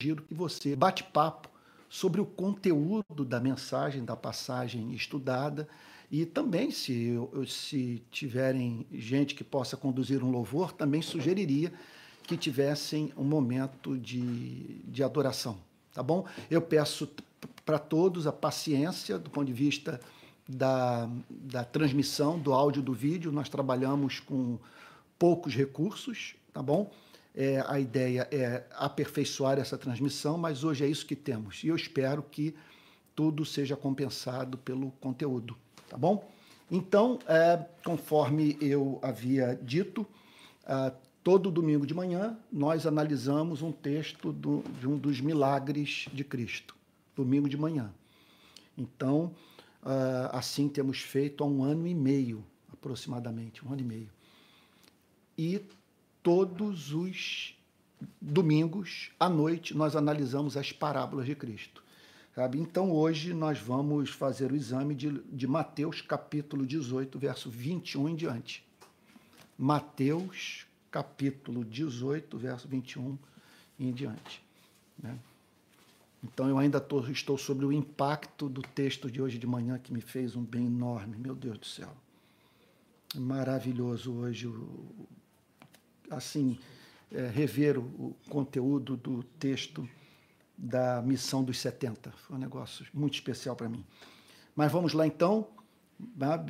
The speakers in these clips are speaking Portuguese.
sugiro que você bate papo sobre o conteúdo da mensagem, da passagem estudada e também, se, se tiverem gente que possa conduzir um louvor, também sugeriria que tivessem um momento de, de adoração, tá bom? Eu peço para todos a paciência do ponto de vista da, da transmissão do áudio do vídeo. Nós trabalhamos com poucos recursos, tá bom? É, a ideia é aperfeiçoar essa transmissão, mas hoje é isso que temos. E eu espero que tudo seja compensado pelo conteúdo, tá bom? Então, é, conforme eu havia dito, é, todo domingo de manhã nós analisamos um texto do, de um dos milagres de Cristo, domingo de manhã. Então, é, assim temos feito há um ano e meio, aproximadamente, um ano e meio. E todos os domingos à noite nós analisamos as parábolas de Cristo. Sabe? Então hoje nós vamos fazer o exame de, de Mateus capítulo 18, verso 21 em diante. Mateus capítulo 18, verso 21 em diante. Né? Então eu ainda tô, estou sobre o impacto do texto de hoje de manhã que me fez um bem enorme, meu Deus do céu. Maravilhoso hoje o, assim, é, rever o, conteúdo do texto da missão dos 70. Foi um negócio muito especial para mim. Mas vamos lá então,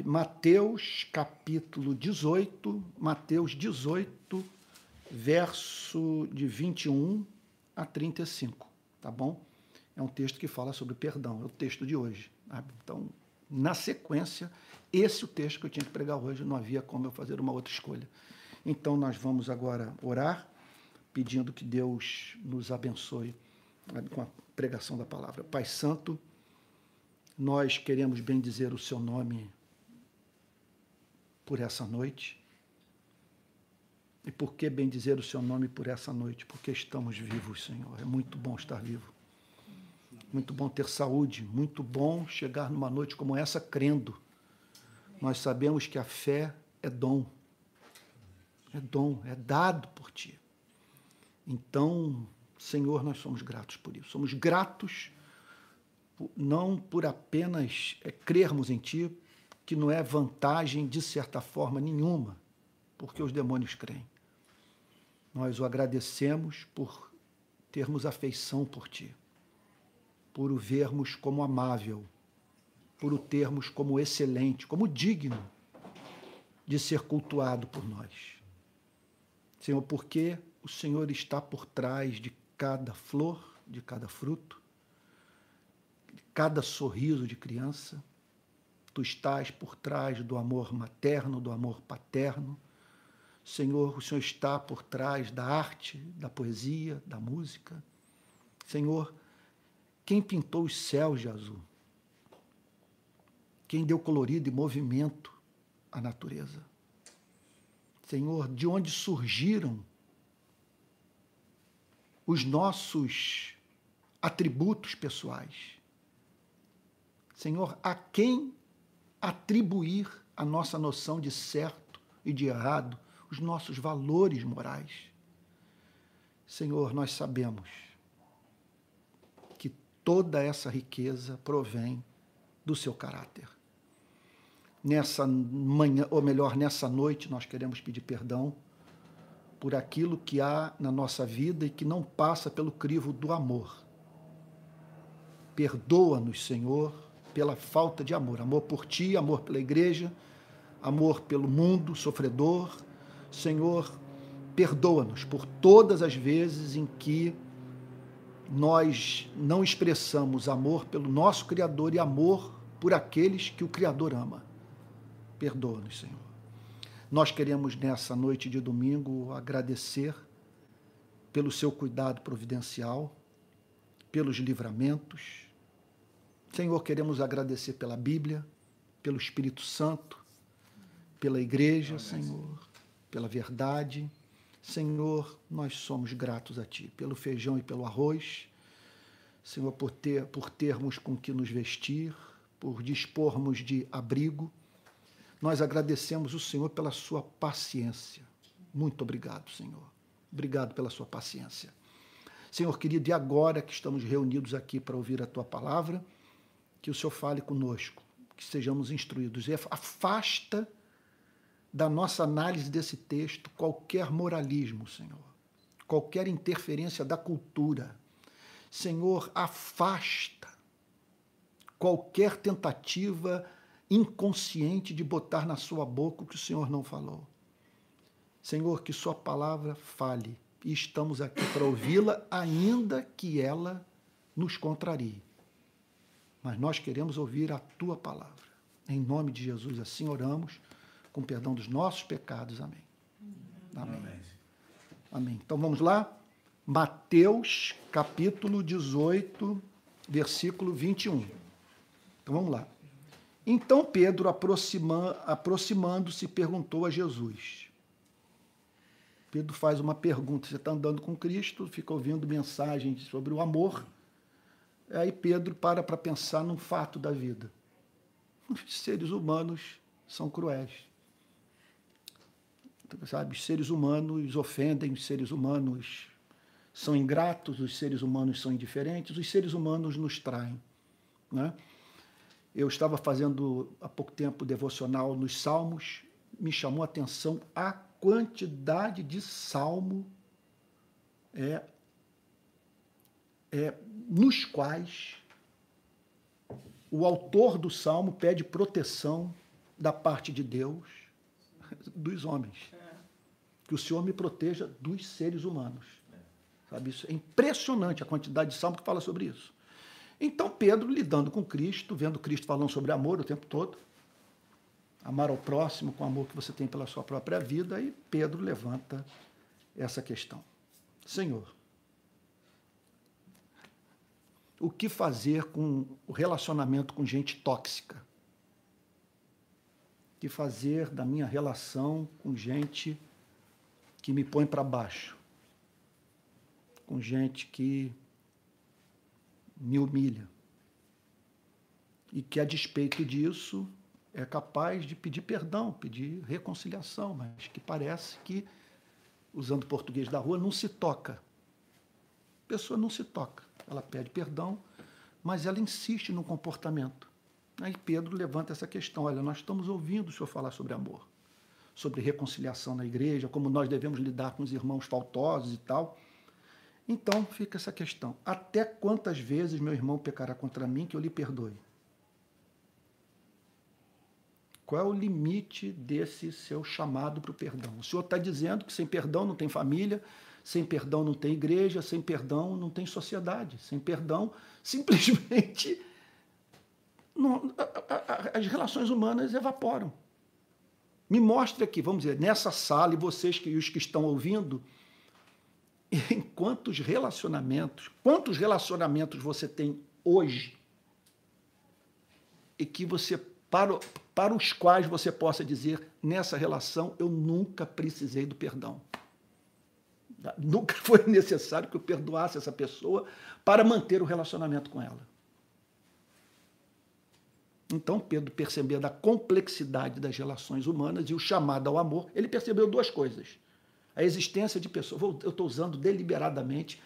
Mateus capítulo 18, Mateus 18, verso de 21 a 35, tá bom? É um texto que fala sobre perdão, é o texto de hoje. Então, na sequência, esse é o texto que eu tinha que pregar hoje, não havia como eu fazer uma outra escolha. Então nós vamos agora orar, pedindo que Deus nos abençoe com a pregação da palavra. Pai Santo, nós queremos bendizer o seu nome por essa noite. E por que bendizer o seu nome por essa noite? Porque estamos vivos, Senhor. É muito bom estar vivo. Muito bom ter saúde, muito bom chegar numa noite como essa crendo. Nós sabemos que a fé é dom é dom, é dado por ti. Então, Senhor, nós somos gratos por isso. Somos gratos não por apenas é, crermos em Ti, que não é vantagem de certa forma nenhuma, porque os demônios creem. Nós o agradecemos por termos afeição por Ti, por o vermos como amável, por o termos como excelente, como digno de ser cultuado por nós. Senhor, porque o Senhor está por trás de cada flor, de cada fruto, de cada sorriso de criança. Tu estás por trás do amor materno, do amor paterno. Senhor, o Senhor está por trás da arte, da poesia, da música. Senhor, quem pintou os céus de azul? Quem deu colorido e movimento à natureza? Senhor, de onde surgiram os nossos atributos pessoais. Senhor, a quem atribuir a nossa noção de certo e de errado, os nossos valores morais? Senhor, nós sabemos que toda essa riqueza provém do seu caráter nessa manhã, ou melhor, nessa noite, nós queremos pedir perdão por aquilo que há na nossa vida e que não passa pelo crivo do amor. Perdoa-nos, Senhor, pela falta de amor. Amor por ti, amor pela igreja, amor pelo mundo sofredor. Senhor, perdoa-nos por todas as vezes em que nós não expressamos amor pelo nosso Criador e amor por aqueles que o Criador ama. Perdoa-nos, Senhor. Nós queremos nessa noite de domingo agradecer pelo seu cuidado providencial, pelos livramentos. Senhor, queremos agradecer pela Bíblia, pelo Espírito Santo, pela igreja, Senhor, pela verdade. Senhor, nós somos gratos a Ti, pelo feijão e pelo arroz. Senhor, por, ter, por termos com que nos vestir, por dispormos de abrigo. Nós agradecemos o Senhor pela sua paciência. Muito obrigado, Senhor. Obrigado pela sua paciência. Senhor querido, e agora que estamos reunidos aqui para ouvir a tua palavra, que o Senhor fale conosco, que sejamos instruídos. E afasta da nossa análise desse texto qualquer moralismo, Senhor, qualquer interferência da cultura. Senhor, afasta qualquer tentativa inconsciente de botar na sua boca o que o Senhor não falou. Senhor, que Sua palavra fale e estamos aqui para ouvi-la, ainda que ela nos contrarie. Mas nós queremos ouvir a Tua palavra. Em nome de Jesus, assim oramos, com perdão dos nossos pecados. Amém. Amém. Amém. Amém. Então vamos lá. Mateus capítulo 18, versículo 21. Então vamos lá. Então Pedro, aproxima, aproximando-se, perguntou a Jesus. Pedro faz uma pergunta. Você está andando com Cristo, fica ouvindo mensagens sobre o amor. Aí Pedro para para pensar num fato da vida. Os seres humanos são cruéis. Sabe, os seres humanos ofendem, os seres humanos são ingratos, os seres humanos são indiferentes, os seres humanos nos traem. Né? Eu estava fazendo há pouco tempo devocional nos Salmos, me chamou a atenção a quantidade de salmo é, é, nos quais o autor do salmo pede proteção da parte de Deus dos homens. Que o Senhor me proteja dos seres humanos. Sabe, isso é impressionante a quantidade de salmo que fala sobre isso. Então, Pedro, lidando com Cristo, vendo Cristo falando sobre amor o tempo todo, amar ao próximo com o amor que você tem pela sua própria vida, e Pedro levanta essa questão. Senhor, o que fazer com o relacionamento com gente tóxica? O que fazer da minha relação com gente que me põe para baixo? Com gente que me humilha. E que, a despeito disso, é capaz de pedir perdão, pedir reconciliação, mas que parece que, usando o português da rua, não se toca. A pessoa não se toca. Ela pede perdão, mas ela insiste no comportamento. Aí Pedro levanta essa questão: olha, nós estamos ouvindo o senhor falar sobre amor, sobre reconciliação na igreja, como nós devemos lidar com os irmãos faltosos e tal. Então fica essa questão: até quantas vezes meu irmão pecará contra mim que eu lhe perdoe? Qual é o limite desse seu chamado para o perdão? O senhor está dizendo que sem perdão não tem família, sem perdão não tem igreja, sem perdão não tem sociedade, sem perdão simplesmente não, as relações humanas evaporam. Me mostre aqui, vamos dizer, nessa sala e vocês que os que estão ouvindo, em quantos relacionamentos, quantos relacionamentos você tem hoje e que você para, para os quais você possa dizer nessa relação eu nunca precisei do perdão. Nunca foi necessário que eu perdoasse essa pessoa para manter o relacionamento com ela. Então, Pedro, percebendo a complexidade das relações humanas e o chamado ao amor, ele percebeu duas coisas a existência de pessoas. Eu estou usando deliberadamente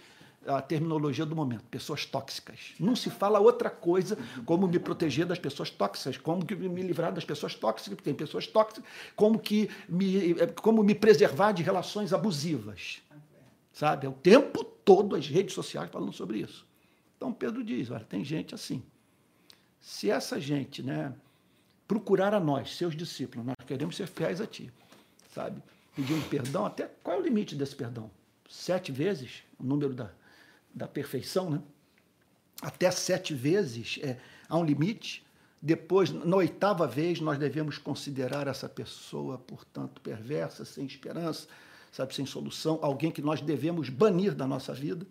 a terminologia do momento, pessoas tóxicas. Não se fala outra coisa como me proteger das pessoas tóxicas, como que me livrar das pessoas tóxicas, porque tem pessoas tóxicas, como que me, como me preservar de relações abusivas. Sabe? É o tempo todo as redes sociais falando sobre isso. Então Pedro diz, olha, tem gente assim. Se essa gente, né, procurar a nós, seus discípulos, nós queremos ser fiéis a ti, sabe? Pedindo perdão, até qual é o limite desse perdão? Sete vezes, o número da, da perfeição, né? Até sete vezes é, há um limite. Depois, na oitava vez, nós devemos considerar essa pessoa, portanto, perversa, sem esperança, sabe, sem solução, alguém que nós devemos banir da nossa vida.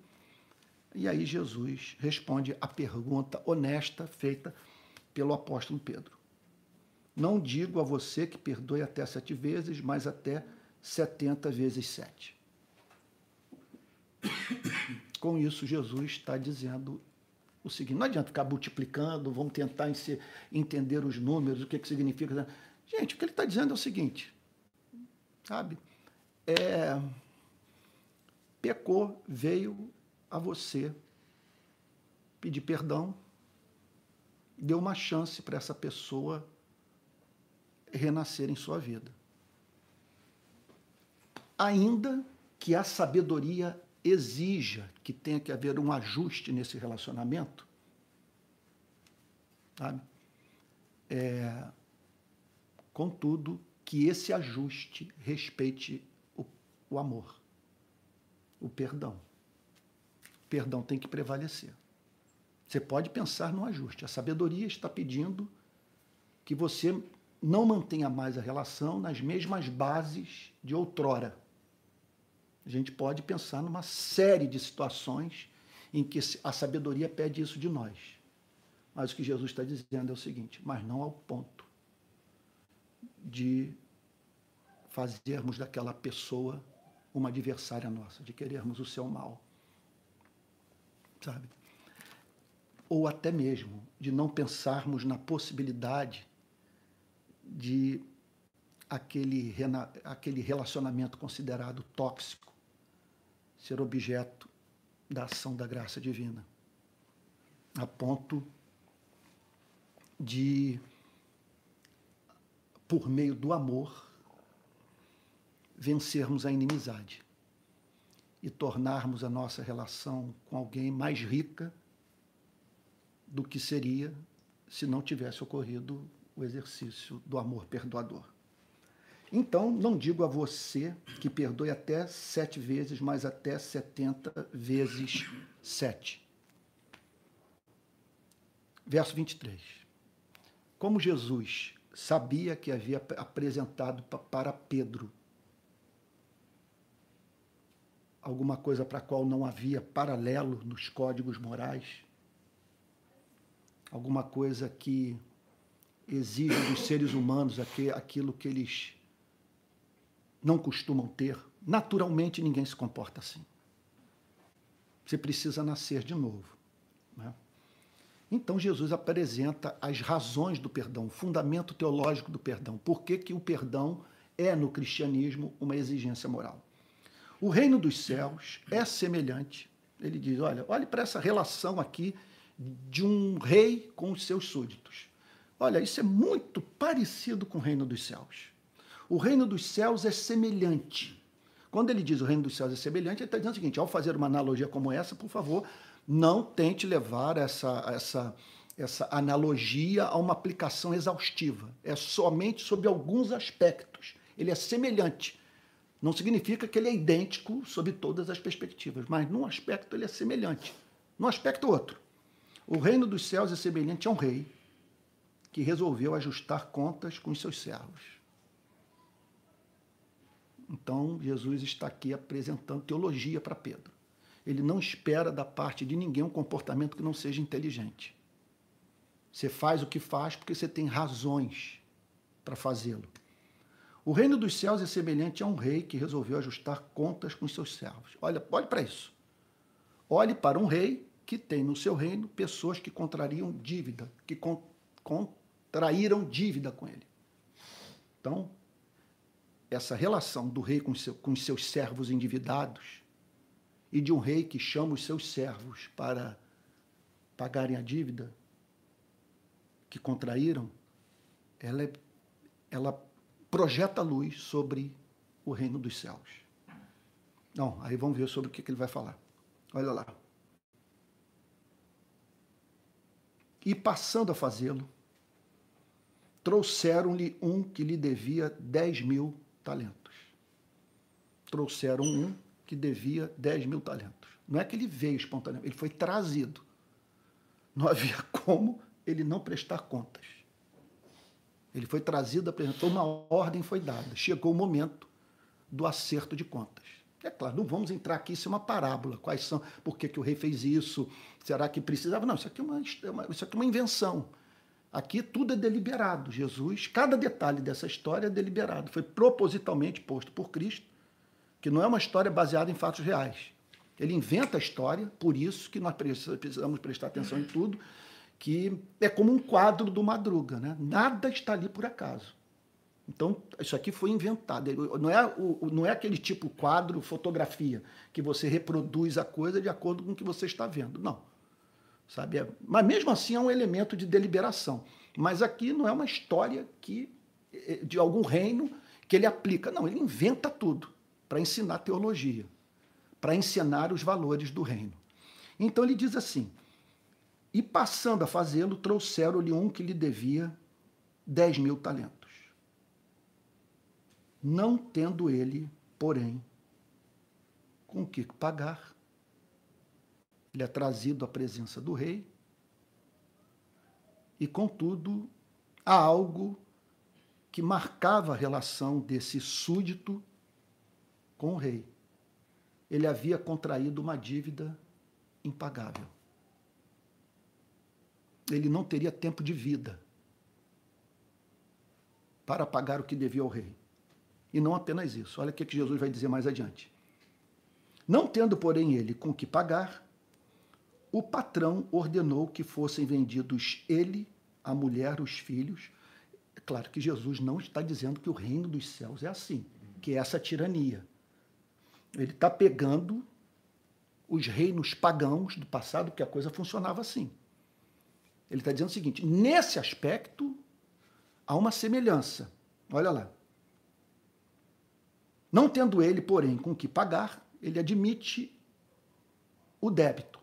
E aí Jesus responde a pergunta honesta feita pelo apóstolo Pedro. Não digo a você que perdoe até sete vezes, mas até 70 vezes 7. Com isso, Jesus está dizendo o seguinte: não adianta ficar multiplicando, vamos tentar entender os números, o que, que significa. Gente, o que ele está dizendo é o seguinte: sabe? É, pecou, veio a você pedir perdão, dê uma chance para essa pessoa renascer em sua vida. Ainda que a sabedoria exija que tenha que haver um ajuste nesse relacionamento, sabe? É, contudo, que esse ajuste respeite o, o amor, o perdão. O perdão tem que prevalecer. Você pode pensar no ajuste. A sabedoria está pedindo que você não mantenha mais a relação nas mesmas bases de outrora. A gente pode pensar numa série de situações em que a sabedoria pede isso de nós. Mas o que Jesus está dizendo é o seguinte: mas não ao ponto de fazermos daquela pessoa uma adversária nossa, de querermos o seu mal. Sabe? Ou até mesmo de não pensarmos na possibilidade de aquele, aquele relacionamento considerado tóxico ser objeto da ação da graça divina, a ponto de, por meio do amor, vencermos a inimizade e tornarmos a nossa relação com alguém mais rica do que seria se não tivesse ocorrido o exercício do amor perdoador. Então, não digo a você que perdoe até sete vezes, mas até setenta vezes sete. Verso 23. Como Jesus sabia que havia apresentado para Pedro alguma coisa para a qual não havia paralelo nos códigos morais, alguma coisa que exige dos seres humanos aquilo que eles não costumam ter. Naturalmente, ninguém se comporta assim. Você precisa nascer de novo. Né? Então, Jesus apresenta as razões do perdão, o fundamento teológico do perdão. Por que, que o perdão é, no cristianismo, uma exigência moral? O reino dos céus é semelhante. Ele diz: olha, olhe para essa relação aqui de um rei com os seus súditos. Olha, isso é muito parecido com o reino dos céus. O reino dos céus é semelhante. Quando ele diz o reino dos céus é semelhante, ele está dizendo o seguinte: ao fazer uma analogia como essa, por favor, não tente levar essa, essa, essa analogia a uma aplicação exaustiva. É somente sobre alguns aspectos. Ele é semelhante. Não significa que ele é idêntico sob todas as perspectivas, mas num aspecto ele é semelhante. Num aspecto outro. O reino dos céus é semelhante a um rei que resolveu ajustar contas com os seus servos. Então, Jesus está aqui apresentando teologia para Pedro. Ele não espera da parte de ninguém um comportamento que não seja inteligente. Você faz o que faz porque você tem razões para fazê-lo. O reino dos céus é semelhante a um rei que resolveu ajustar contas com seus servos. Olha, olhe para isso. Olhe para um rei que tem no seu reino pessoas que contrariam dívida, que con contraíram dívida com ele. Então, essa relação do rei com, seu, com os seus servos endividados e de um rei que chama os seus servos para pagarem a dívida que contraíram, ela, é, ela projeta luz sobre o reino dos céus. Não, aí vamos ver sobre o que, que ele vai falar. Olha lá. E passando a fazê-lo, trouxeram-lhe um que lhe devia dez mil talentos. Trouxeram um que devia 10 mil talentos. Não é que ele veio espontaneamente, ele foi trazido. Não havia como ele não prestar contas. Ele foi trazido, apresentou uma ordem, foi dada. Chegou o momento do acerto de contas. É claro, não vamos entrar aqui, isso é uma parábola. Quais são, por que, que o rei fez isso? Será que precisava? Não, isso aqui é uma, é isso aqui é uma invenção. Aqui tudo é deliberado. Jesus, cada detalhe dessa história é deliberado. Foi propositalmente posto por Cristo, que não é uma história baseada em fatos reais. Ele inventa a história, por isso que nós precisamos prestar atenção em tudo, que é como um quadro do Madruga, né? Nada está ali por acaso. Então, isso aqui foi inventado. Não é, o, não é aquele tipo quadro, fotografia, que você reproduz a coisa de acordo com o que você está vendo. Não. Sabe? Mas mesmo assim é um elemento de deliberação. Mas aqui não é uma história que é, de algum reino que ele aplica. Não, ele inventa tudo para ensinar teologia, para ensinar os valores do reino. Então ele diz assim: E passando a fazê-lo, trouxeram-lhe um que lhe devia 10 mil talentos não tendo ele, porém, com que pagar. Ele é trazido à presença do rei e, contudo, há algo que marcava a relação desse súdito com o rei. Ele havia contraído uma dívida impagável. Ele não teria tempo de vida para pagar o que devia ao rei. E não apenas isso. Olha o que Jesus vai dizer mais adiante. Não tendo, porém, ele com que pagar, o patrão ordenou que fossem vendidos ele, a mulher, os filhos. É claro que Jesus não está dizendo que o reino dos céus é assim, que é essa tirania. Ele está pegando os reinos pagãos do passado, que a coisa funcionava assim. Ele está dizendo o seguinte: nesse aspecto, há uma semelhança. Olha lá. Não tendo ele, porém, com que pagar, ele admite o débito.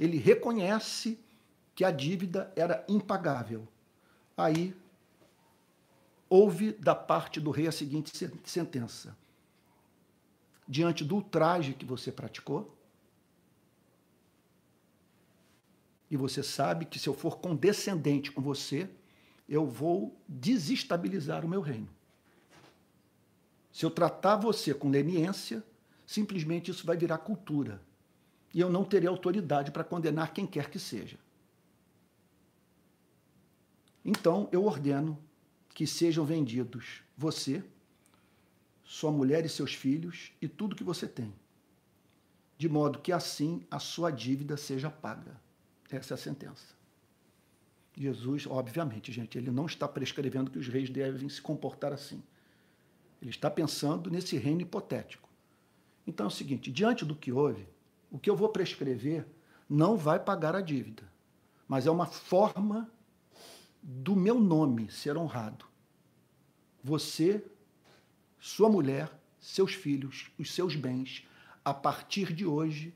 Ele reconhece que a dívida era impagável. Aí houve da parte do rei a seguinte sentença: diante do ultraje que você praticou, e você sabe que se eu for condescendente com você, eu vou desestabilizar o meu reino. Se eu tratar você com leniência, simplesmente isso vai virar cultura. E eu não terei autoridade para condenar quem quer que seja. Então, eu ordeno que sejam vendidos você, sua mulher e seus filhos e tudo que você tem, de modo que assim a sua dívida seja paga. Essa é a sentença. Jesus, obviamente, gente, ele não está prescrevendo que os reis devem se comportar assim. Ele está pensando nesse reino hipotético. Então é o seguinte: diante do que houve, o que eu vou prescrever não vai pagar a dívida, mas é uma forma do meu nome ser honrado. Você, sua mulher, seus filhos, os seus bens, a partir de hoje,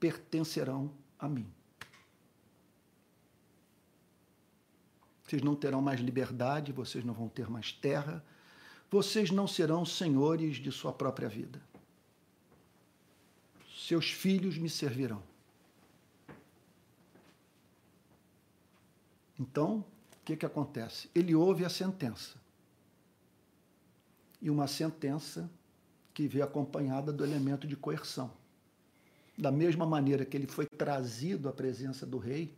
pertencerão a mim. Vocês não terão mais liberdade, vocês não vão ter mais terra, vocês não serão senhores de sua própria vida. Seus filhos me servirão. Então, o que, que acontece? Ele ouve a sentença. E uma sentença que veio acompanhada do elemento de coerção. Da mesma maneira que ele foi trazido à presença do rei,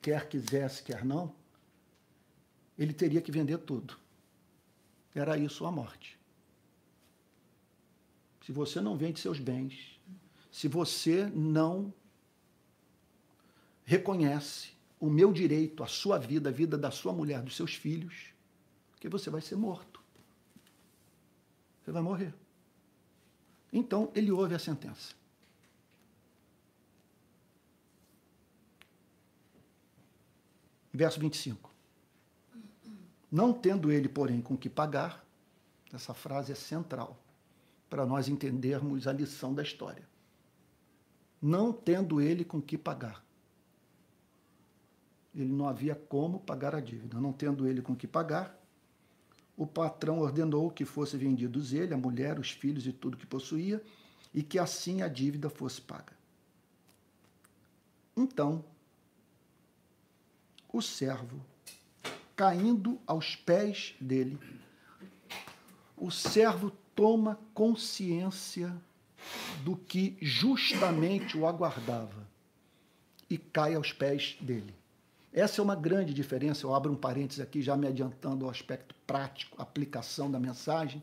quer quisesse, quer não, ele teria que vender tudo era isso a morte. Se você não vende seus bens, se você não reconhece o meu direito, a sua vida, a vida da sua mulher, dos seus filhos, que você vai ser morto. Você vai morrer. Então, ele ouve a sentença. Verso 25. Não tendo ele, porém, com que pagar, essa frase é central para nós entendermos a lição da história. Não tendo ele com que pagar. Ele não havia como pagar a dívida. Não tendo ele com que pagar, o patrão ordenou que fosse vendidos ele, a mulher, os filhos e tudo que possuía, e que assim a dívida fosse paga. Então, o servo caindo aos pés dele, o servo toma consciência do que justamente o aguardava e cai aos pés dele. Essa é uma grande diferença. Eu abro um parênteses aqui, já me adiantando ao aspecto prático, aplicação da mensagem,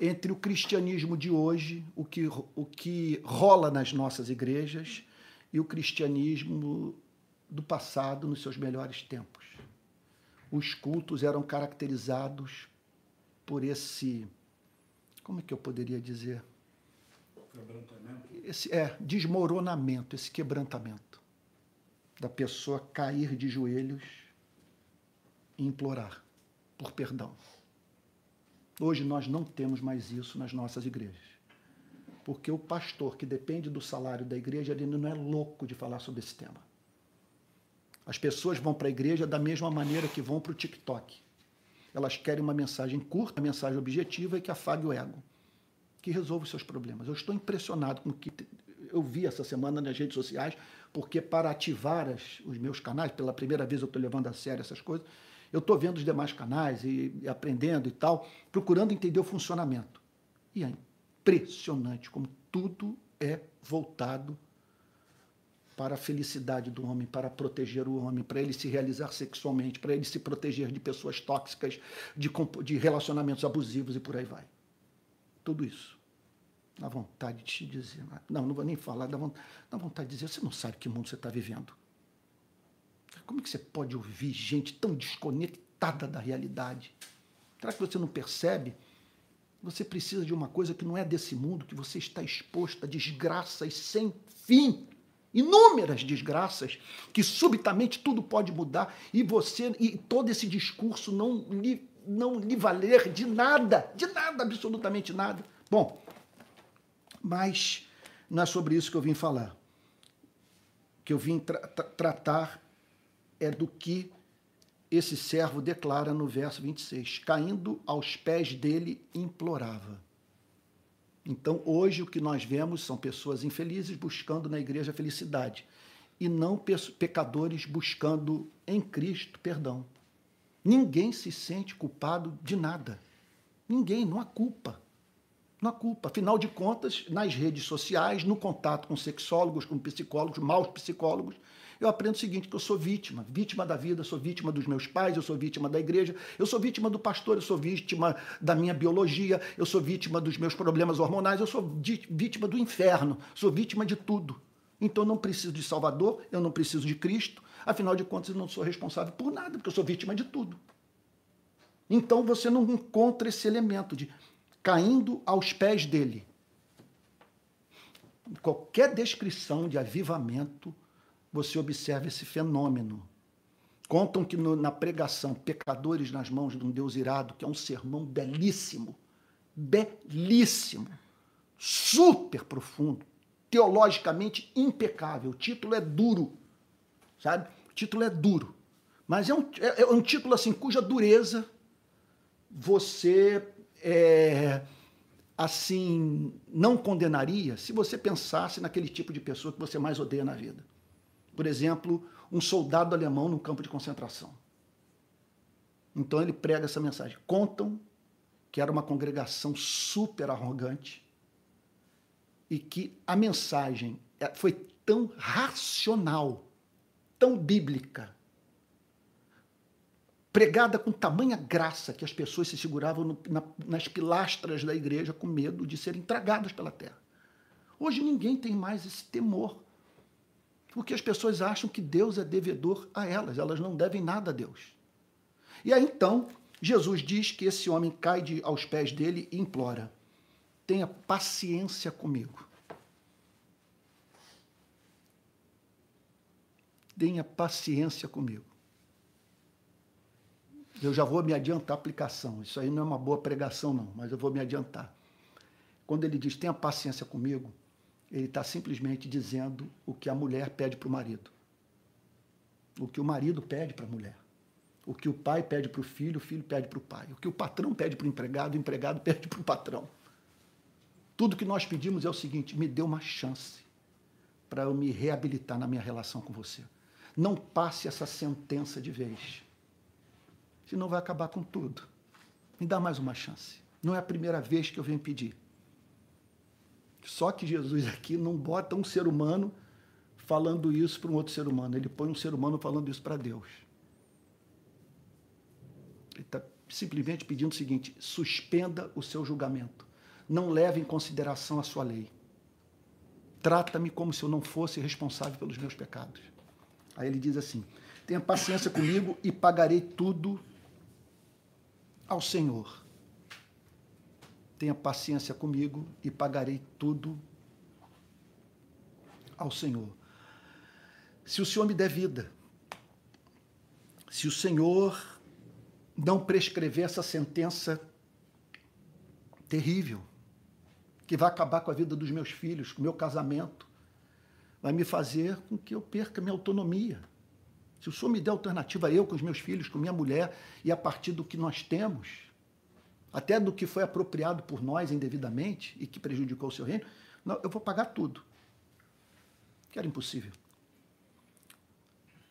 entre o cristianismo de hoje, o que, o que rola nas nossas igrejas, e o cristianismo do passado, nos seus melhores tempos. os cultos eram caracterizados por esse. Como é que eu poderia dizer? Quebrantamento. Esse, é, desmoronamento, esse quebrantamento. Da pessoa cair de joelhos e implorar por perdão. Hoje nós não temos mais isso nas nossas igrejas. Porque o pastor que depende do salário da igreja, ele não é louco de falar sobre esse tema. As pessoas vão para a igreja da mesma maneira que vão para o TikTok. Elas querem uma mensagem curta, uma mensagem objetiva e que afague o ego, que resolva os seus problemas. Eu estou impressionado com o que eu vi essa semana nas redes sociais, porque para ativar as, os meus canais, pela primeira vez eu estou levando a sério essas coisas, eu estou vendo os demais canais e, e aprendendo e tal, procurando entender o funcionamento. E é impressionante como tudo é voltado para a felicidade do homem, para proteger o homem, para ele se realizar sexualmente, para ele se proteger de pessoas tóxicas, de, de relacionamentos abusivos e por aí vai. Tudo isso. Dá vontade de te dizer. Não, não vou nem falar, dá vontade, dá vontade de dizer, você não sabe que mundo você está vivendo. Como é que você pode ouvir gente tão desconectada da realidade? Será que você não percebe? Você precisa de uma coisa que não é desse mundo, que você está exposto a desgraças sem fim inúmeras desgraças, que subitamente tudo pode mudar e você e todo esse discurso não lhe, não lhe valer de nada, de nada, absolutamente nada. Bom, mas não é sobre isso que eu vim falar. O que eu vim tra tratar é do que esse servo declara no verso 26. Caindo aos pés dele, implorava. Então, hoje, o que nós vemos são pessoas infelizes buscando na igreja felicidade e não pecadores buscando em Cristo perdão. Ninguém se sente culpado de nada. Ninguém, não há culpa. Não há culpa. Afinal de contas, nas redes sociais, no contato com sexólogos, com psicólogos, maus psicólogos, eu aprendo o seguinte, que eu sou vítima, vítima da vida, sou vítima dos meus pais, eu sou vítima da igreja, eu sou vítima do pastor, eu sou vítima da minha biologia, eu sou vítima dos meus problemas hormonais, eu sou vítima do inferno, sou vítima de tudo. Então eu não preciso de Salvador, eu não preciso de Cristo, afinal de contas eu não sou responsável por nada, porque eu sou vítima de tudo. Então você não encontra esse elemento de caindo aos pés dele. Qualquer descrição de avivamento você observa esse fenômeno. Contam que no, na pregação Pecadores nas Mãos de um Deus Irado, que é um sermão belíssimo, belíssimo, super profundo, teologicamente impecável. O título é duro, sabe? O título é duro. Mas é um, é, é um título assim cuja dureza você é, assim não condenaria se você pensasse naquele tipo de pessoa que você mais odeia na vida por exemplo, um soldado alemão no campo de concentração. Então ele prega essa mensagem. Contam que era uma congregação super arrogante e que a mensagem é, foi tão racional, tão bíblica, pregada com tamanha graça que as pessoas se seguravam no, na, nas pilastras da igreja com medo de serem tragadas pela terra. Hoje ninguém tem mais esse temor porque as pessoas acham que Deus é devedor a elas, elas não devem nada a Deus. E aí então, Jesus diz que esse homem cai de, aos pés dele e implora: tenha paciência comigo. Tenha paciência comigo. Eu já vou me adiantar a aplicação. Isso aí não é uma boa pregação, não, mas eu vou me adiantar. Quando ele diz tenha paciência comigo, ele está simplesmente dizendo o que a mulher pede para o marido. O que o marido pede para a mulher. O que o pai pede para o filho, o filho pede para o pai. O que o patrão pede para o empregado, o empregado pede para o patrão. Tudo que nós pedimos é o seguinte: me dê uma chance para eu me reabilitar na minha relação com você. Não passe essa sentença de vez. Senão vai acabar com tudo. Me dá mais uma chance. Não é a primeira vez que eu venho pedir. Só que Jesus aqui não bota um ser humano falando isso para um outro ser humano, ele põe um ser humano falando isso para Deus. Ele está simplesmente pedindo o seguinte: suspenda o seu julgamento. Não leve em consideração a sua lei. Trata-me como se eu não fosse responsável pelos meus pecados. Aí ele diz assim: Tenha paciência comigo e pagarei tudo ao Senhor. Tenha paciência comigo e pagarei tudo ao Senhor. Se o Senhor me der vida, se o Senhor não prescrever essa sentença terrível, que vai acabar com a vida dos meus filhos, com o meu casamento, vai me fazer com que eu perca minha autonomia. Se o Senhor me der alternativa, eu com os meus filhos, com minha mulher, e a partir do que nós temos, até do que foi apropriado por nós indevidamente e que prejudicou o seu reino, eu vou pagar tudo. Que era impossível.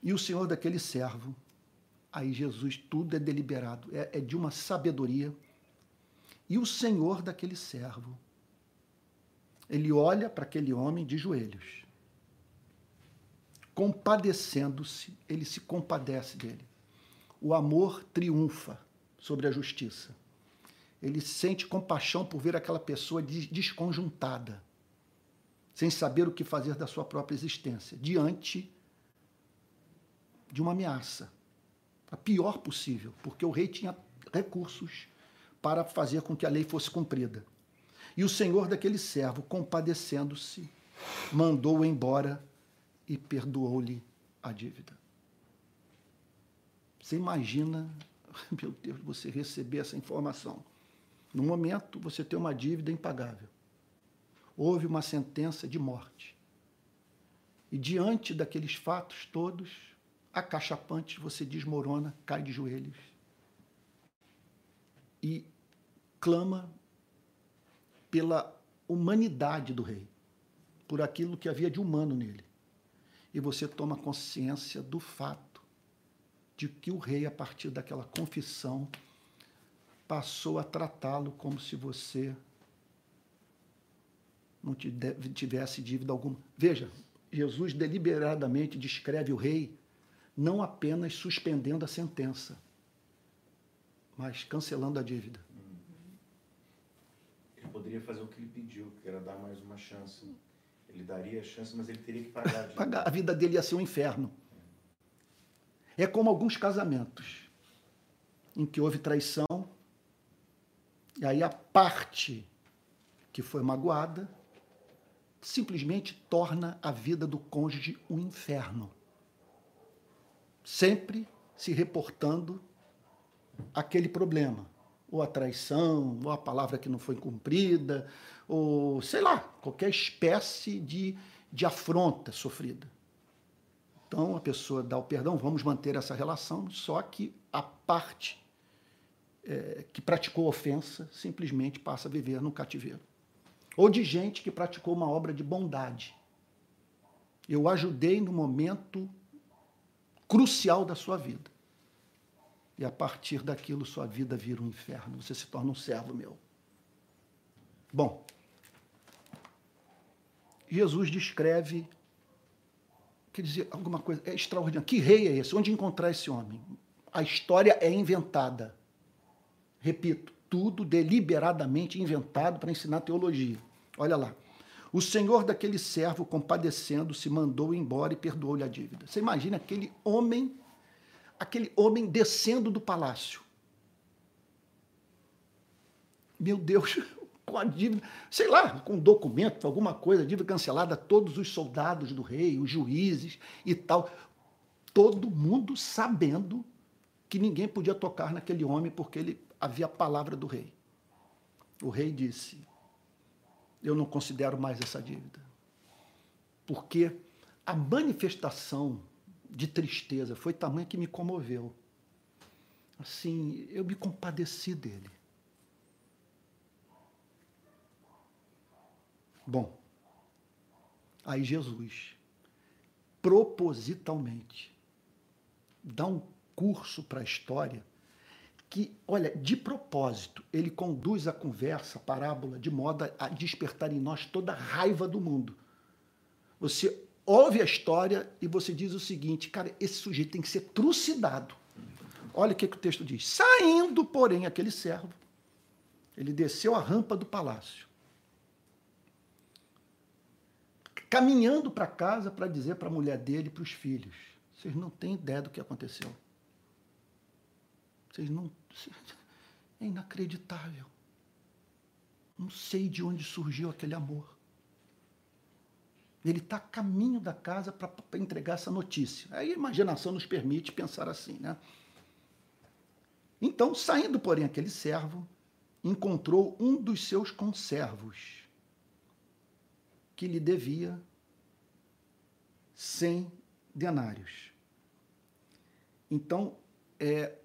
E o Senhor daquele servo, aí Jesus, tudo é deliberado, é, é de uma sabedoria. E o Senhor daquele servo, ele olha para aquele homem de joelhos, compadecendo-se, ele se compadece dele. O amor triunfa sobre a justiça. Ele sente compaixão por ver aquela pessoa desconjuntada, sem saber o que fazer da sua própria existência, diante de uma ameaça, a pior possível, porque o rei tinha recursos para fazer com que a lei fosse cumprida. E o senhor daquele servo, compadecendo-se, mandou-o embora e perdoou-lhe a dívida. Você imagina, meu Deus, você receber essa informação. No momento, você tem uma dívida impagável. Houve uma sentença de morte. E diante daqueles fatos todos, acachapante, você desmorona, cai de joelhos e clama pela humanidade do rei, por aquilo que havia de humano nele. E você toma consciência do fato de que o rei, a partir daquela confissão, passou a tratá-lo como se você não tivesse dívida alguma. Veja, Jesus deliberadamente descreve o rei não apenas suspendendo a sentença, mas cancelando a dívida. Ele poderia fazer o que ele pediu, que era dar mais uma chance. Ele daria a chance, mas ele teria que pagar a dívida. Pagar. A vida dele ia ser um inferno. É como alguns casamentos em que houve traição, e aí a parte que foi magoada simplesmente torna a vida do cônjuge um inferno. Sempre se reportando aquele problema, ou a traição, ou a palavra que não foi cumprida, ou sei lá, qualquer espécie de, de afronta sofrida. Então a pessoa dá o perdão, vamos manter essa relação, só que a parte é, que praticou ofensa simplesmente passa a viver no cativeiro. Ou de gente que praticou uma obra de bondade. Eu ajudei no momento crucial da sua vida. E a partir daquilo sua vida vira um inferno, você se torna um servo meu. Bom, Jesus descreve, quer dizer, alguma coisa, é extraordinário. Que rei é esse? Onde encontrar esse homem? A história é inventada. Repito, tudo deliberadamente inventado para ensinar teologia. Olha lá. O senhor daquele servo, compadecendo-se, mandou embora e perdoou-lhe a dívida. Você imagina aquele homem, aquele homem descendo do palácio. Meu Deus, com a dívida, sei lá, com um documento, alguma coisa, dívida cancelada, todos os soldados do rei, os juízes e tal, todo mundo sabendo que ninguém podia tocar naquele homem porque ele havia a palavra do rei. O rei disse: Eu não considero mais essa dívida. Porque a manifestação de tristeza foi tamanha que me comoveu. Assim, eu me compadeci dele. Bom, aí Jesus, propositalmente, dá um curso para a história que, olha, de propósito, ele conduz a conversa, a parábola, de modo a despertar em nós toda a raiva do mundo. Você ouve a história e você diz o seguinte, cara, esse sujeito tem que ser trucidado. Olha o que, que o texto diz. Saindo, porém, aquele servo, ele desceu a rampa do palácio, caminhando para casa para dizer para a mulher dele e para os filhos: Vocês não têm ideia do que aconteceu. Vocês não. É inacreditável. Não sei de onde surgiu aquele amor. Ele está a caminho da casa para entregar essa notícia. Aí a imaginação nos permite pensar assim, né? Então, saindo, porém, aquele servo, encontrou um dos seus conservos, que lhe devia cem denários. Então, é,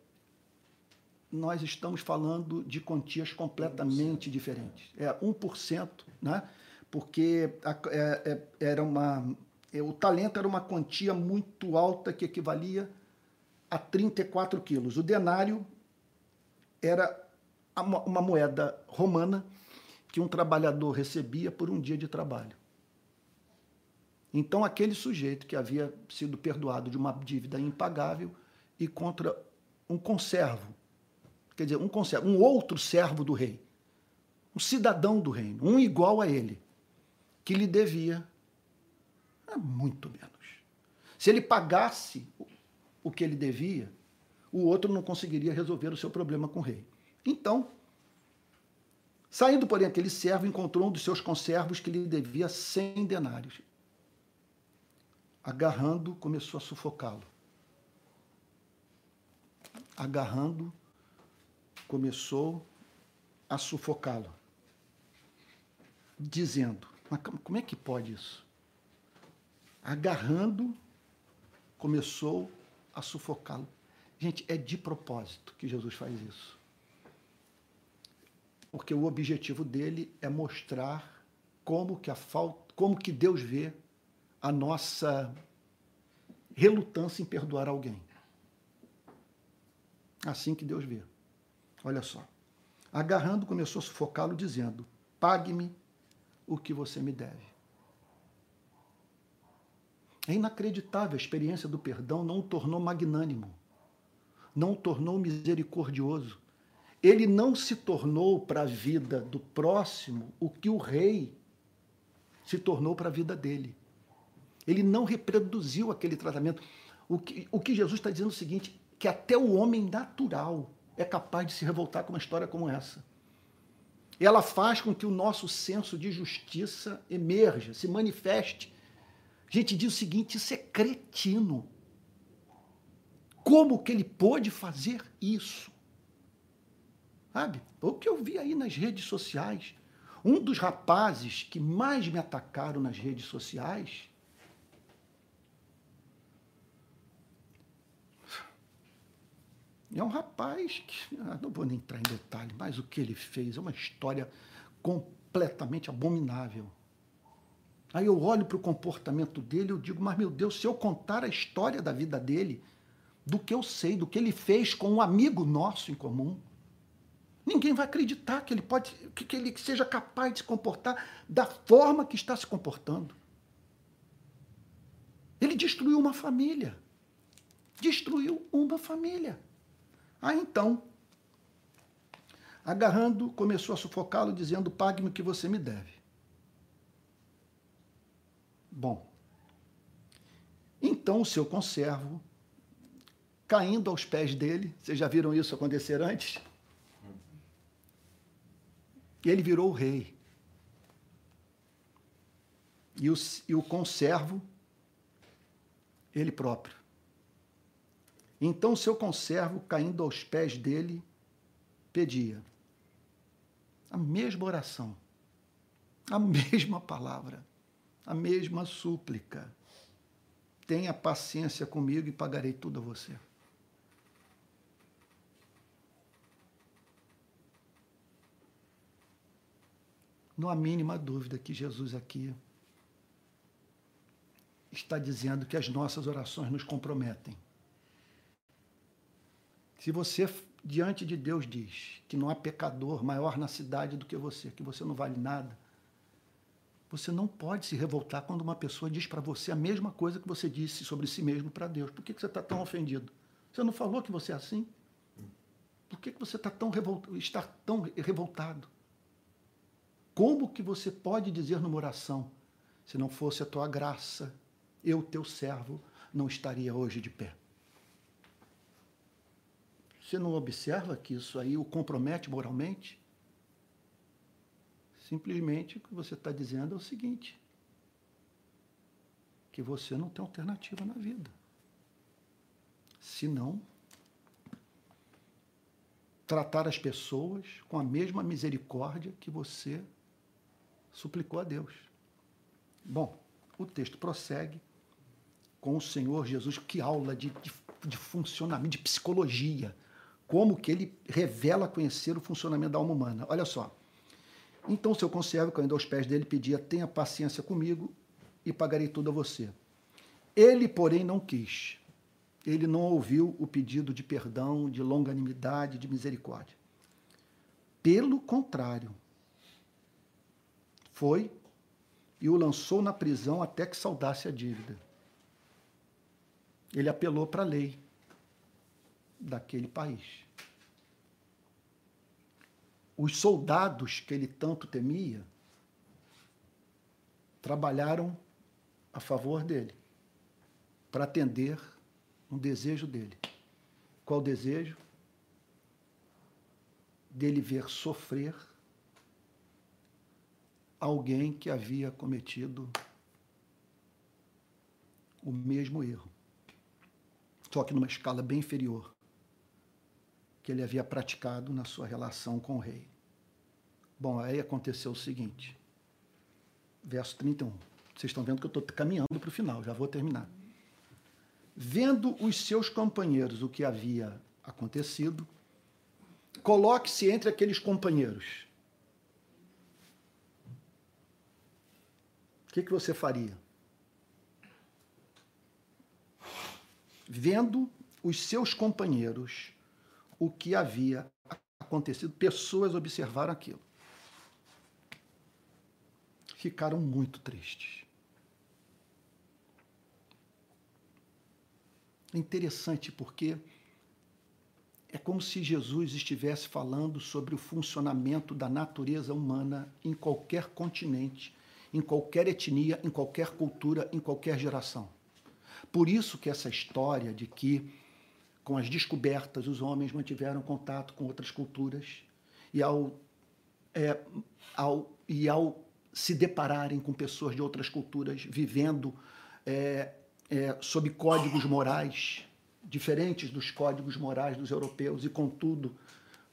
nós estamos falando de quantias completamente 1%. diferentes. É 1%, né? porque a, é, é, era uma, é, o talento era uma quantia muito alta que equivalia a 34 quilos. O denário era uma moeda romana que um trabalhador recebia por um dia de trabalho. Então, aquele sujeito que havia sido perdoado de uma dívida impagável e contra um conservo, quer dizer, um conservo, um outro servo do rei, um cidadão do reino, um igual a ele, que lhe devia é muito menos. Se ele pagasse o que ele devia, o outro não conseguiria resolver o seu problema com o rei. Então, saindo, porém, aquele servo encontrou um dos seus conservos que lhe devia cem denários. Agarrando, começou a sufocá-lo. Agarrando, começou a sufocá-lo. Dizendo: Mas como é que pode isso? Agarrando, começou a sufocá-lo. Gente, é de propósito que Jesus faz isso. Porque o objetivo dele é mostrar como que a falta, como que Deus vê a nossa relutância em perdoar alguém. Assim que Deus vê. Olha só. Agarrando, começou a sufocá-lo, dizendo: Pague-me o que você me deve. É inacreditável a experiência do perdão não o tornou magnânimo não tornou misericordioso. Ele não se tornou para a vida do próximo o que o rei se tornou para a vida dele. Ele não reproduziu aquele tratamento. O que, o que Jesus está dizendo é o seguinte: que até o homem natural é capaz de se revoltar com uma história como essa. Ela faz com que o nosso senso de justiça emerja, se manifeste. A gente diz o seguinte: isso é cretino. Como que ele pôde fazer isso? Sabe? O que eu vi aí nas redes sociais. Um dos rapazes que mais me atacaram nas redes sociais é um rapaz que, ah, não vou nem entrar em detalhe, mas o que ele fez é uma história completamente abominável. Aí eu olho para o comportamento dele e eu digo, mas meu Deus, se eu contar a história da vida dele, do que eu sei, do que ele fez com um amigo nosso em comum. Ninguém vai acreditar que ele pode, que ele seja capaz de se comportar da forma que está se comportando. Ele destruiu uma família. Destruiu uma família. Aí então, agarrando, começou a sufocá-lo, dizendo: Pague-me o que você me deve. Bom, então o seu conservo caindo aos pés dele. Vocês já viram isso acontecer antes? Ele virou o rei. E o, e o conservo, ele próprio. Então seu conservo, caindo aos pés dele, pedia a mesma oração, a mesma palavra, a mesma súplica. Tenha paciência comigo e pagarei tudo a você. Não há mínima dúvida que Jesus aqui está dizendo que as nossas orações nos comprometem. Se você, diante de Deus, diz que não há pecador maior na cidade do que você, que você não vale nada, você não pode se revoltar quando uma pessoa diz para você a mesma coisa que você disse sobre si mesmo para Deus. Por que, você está tão ofendido? Você não falou que você é assim? Por que, você está tão, revoltado, está tão revoltado? Como que você pode dizer numa oração, se não fosse a tua graça, eu, teu servo, não estaria hoje de pé? Você não observa que isso aí o compromete moralmente? Simplesmente o que você está dizendo é o seguinte: que você não tem alternativa na vida. Se não, tratar as pessoas com a mesma misericórdia que você suplicou a Deus. Bom, o texto prossegue com o Senhor Jesus. Que aula de, de, de funcionamento, de psicologia. Como que ele revela conhecer o funcionamento da alma humana. Olha só. Então seu conservo, caindo aos pés dele, pedia: Tenha paciência comigo e pagarei tudo a você. Ele, porém, não quis. Ele não ouviu o pedido de perdão, de longanimidade, de misericórdia. Pelo contrário, foi e o lançou na prisão até que saudasse a dívida. Ele apelou para a lei daquele país. Os soldados que ele tanto temia trabalharam a favor dele para atender um desejo dele. Qual desejo? Dele ver sofrer alguém que havia cometido o mesmo erro, só que numa escala bem inferior que ele havia praticado na sua relação com o rei. Bom, aí aconteceu o seguinte, verso 31. Vocês estão vendo que eu estou caminhando para o final, já vou terminar. Vendo os seus companheiros o que havia acontecido, coloque-se entre aqueles companheiros que, que você faria? Vendo os seus companheiros o que havia acontecido, pessoas observaram aquilo. Ficaram muito tristes. É interessante porque é como se Jesus estivesse falando sobre o funcionamento da natureza humana em qualquer continente em qualquer etnia, em qualquer cultura, em qualquer geração. Por isso que essa história de que com as descobertas os homens mantiveram contato com outras culturas e ao, é, ao, e ao se depararem com pessoas de outras culturas vivendo é, é, sob códigos morais diferentes dos códigos morais dos europeus e, contudo,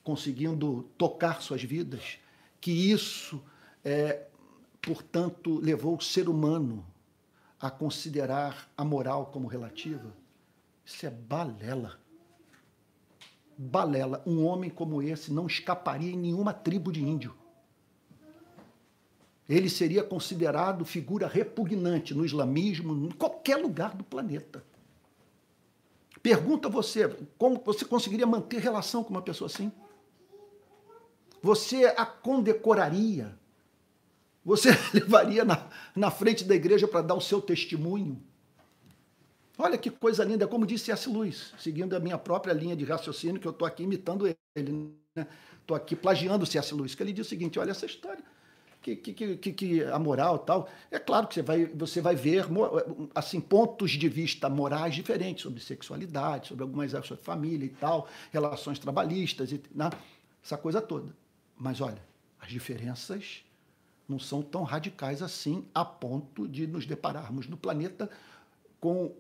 conseguindo tocar suas vidas, que isso é, portanto, levou o ser humano a considerar a moral como relativa, isso é balela. Balela. Um homem como esse não escaparia em nenhuma tribo de índio. Ele seria considerado figura repugnante no islamismo, em qualquer lugar do planeta. Pergunta você, como você conseguiria manter relação com uma pessoa assim? Você a condecoraria? Você levaria na, na frente da igreja para dar o seu testemunho? Olha que coisa linda, como disse C.S. Lewis, seguindo a minha própria linha de raciocínio, que eu estou aqui imitando ele, estou né? aqui plagiando C.S. Lewis, que ele diz o seguinte, olha essa história, que, que, que, que a moral tal, é claro que você vai, você vai ver assim, pontos de vista morais diferentes sobre sexualidade, sobre algumas sobre família e tal, relações trabalhistas, e, né? essa coisa toda. Mas olha, as diferenças não são tão radicais assim a ponto de nos depararmos no planeta com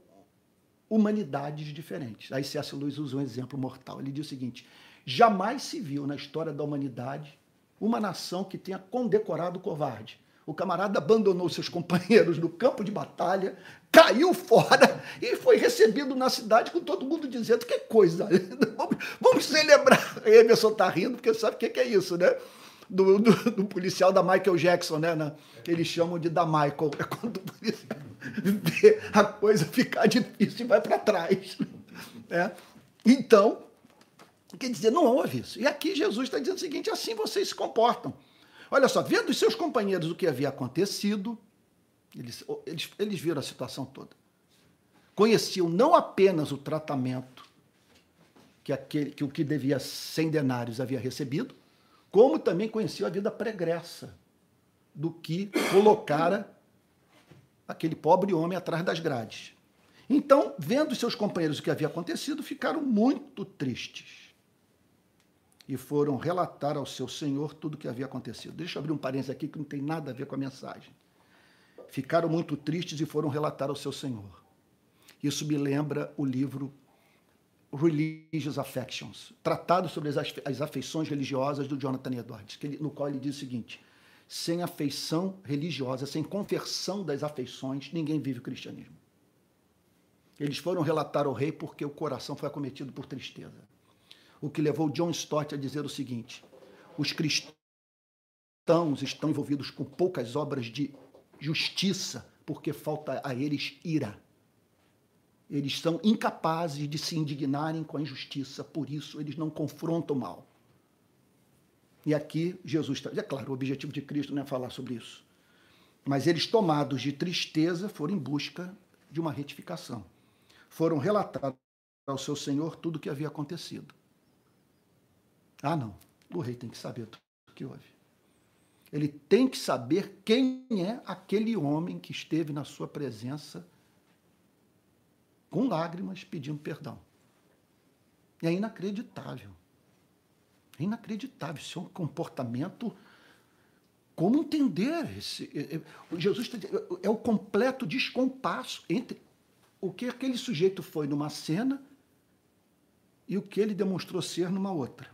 humanidades diferentes. Aí C.S. Lewis usa um exemplo mortal. Ele diz o seguinte: jamais se viu na história da humanidade uma nação que tenha condecorado o covarde. O camarada abandonou seus companheiros no campo de batalha, caiu fora e foi recebido na cidade com todo mundo dizendo que coisa. vamos, vamos celebrar. Emerson está rindo porque sabe o que é isso, né? Do, do, do, policial da Michael Jackson, né? Na, eles chamam de da Michael. É quando o policial vê a coisa ficar difícil e vai para trás. Né? Então, quer dizer, não houve isso. E aqui Jesus está dizendo o seguinte: assim vocês se comportam. Olha só, vendo os seus companheiros o que havia acontecido, eles, eles, eles viram a situação toda. Conheciam não apenas o tratamento que, aquele, que o que devia 100 denários havia recebido, como também conheceu a vida pregressa do que colocara aquele pobre homem atrás das grades. Então, vendo seus companheiros o que havia acontecido, ficaram muito tristes e foram relatar ao seu senhor tudo o que havia acontecido. Deixa eu abrir um parênteses aqui que não tem nada a ver com a mensagem. Ficaram muito tristes e foram relatar ao seu senhor. Isso me lembra o livro Religious Affections, tratado sobre as afeições religiosas do Jonathan Edwards, no qual ele diz o seguinte: sem afeição religiosa, sem conversão das afeições, ninguém vive o cristianismo. Eles foram relatar ao rei porque o coração foi acometido por tristeza. O que levou John Stott a dizer o seguinte: os cristãos estão envolvidos com poucas obras de justiça porque falta a eles ira. Eles são incapazes de se indignarem com a injustiça, por isso eles não confrontam o mal. E aqui Jesus está. É claro, o objetivo de Cristo não é falar sobre isso. Mas eles, tomados de tristeza, foram em busca de uma retificação. Foram relatar ao seu Senhor tudo o que havia acontecido. Ah, não. O rei tem que saber tudo o que houve. Ele tem que saber quem é aquele homem que esteve na sua presença com lágrimas pedindo perdão. É inacreditável. É inacreditável. Isso é um comportamento. Como entender esse. Jesus está é o completo descompasso entre o que aquele sujeito foi numa cena e o que ele demonstrou ser numa outra.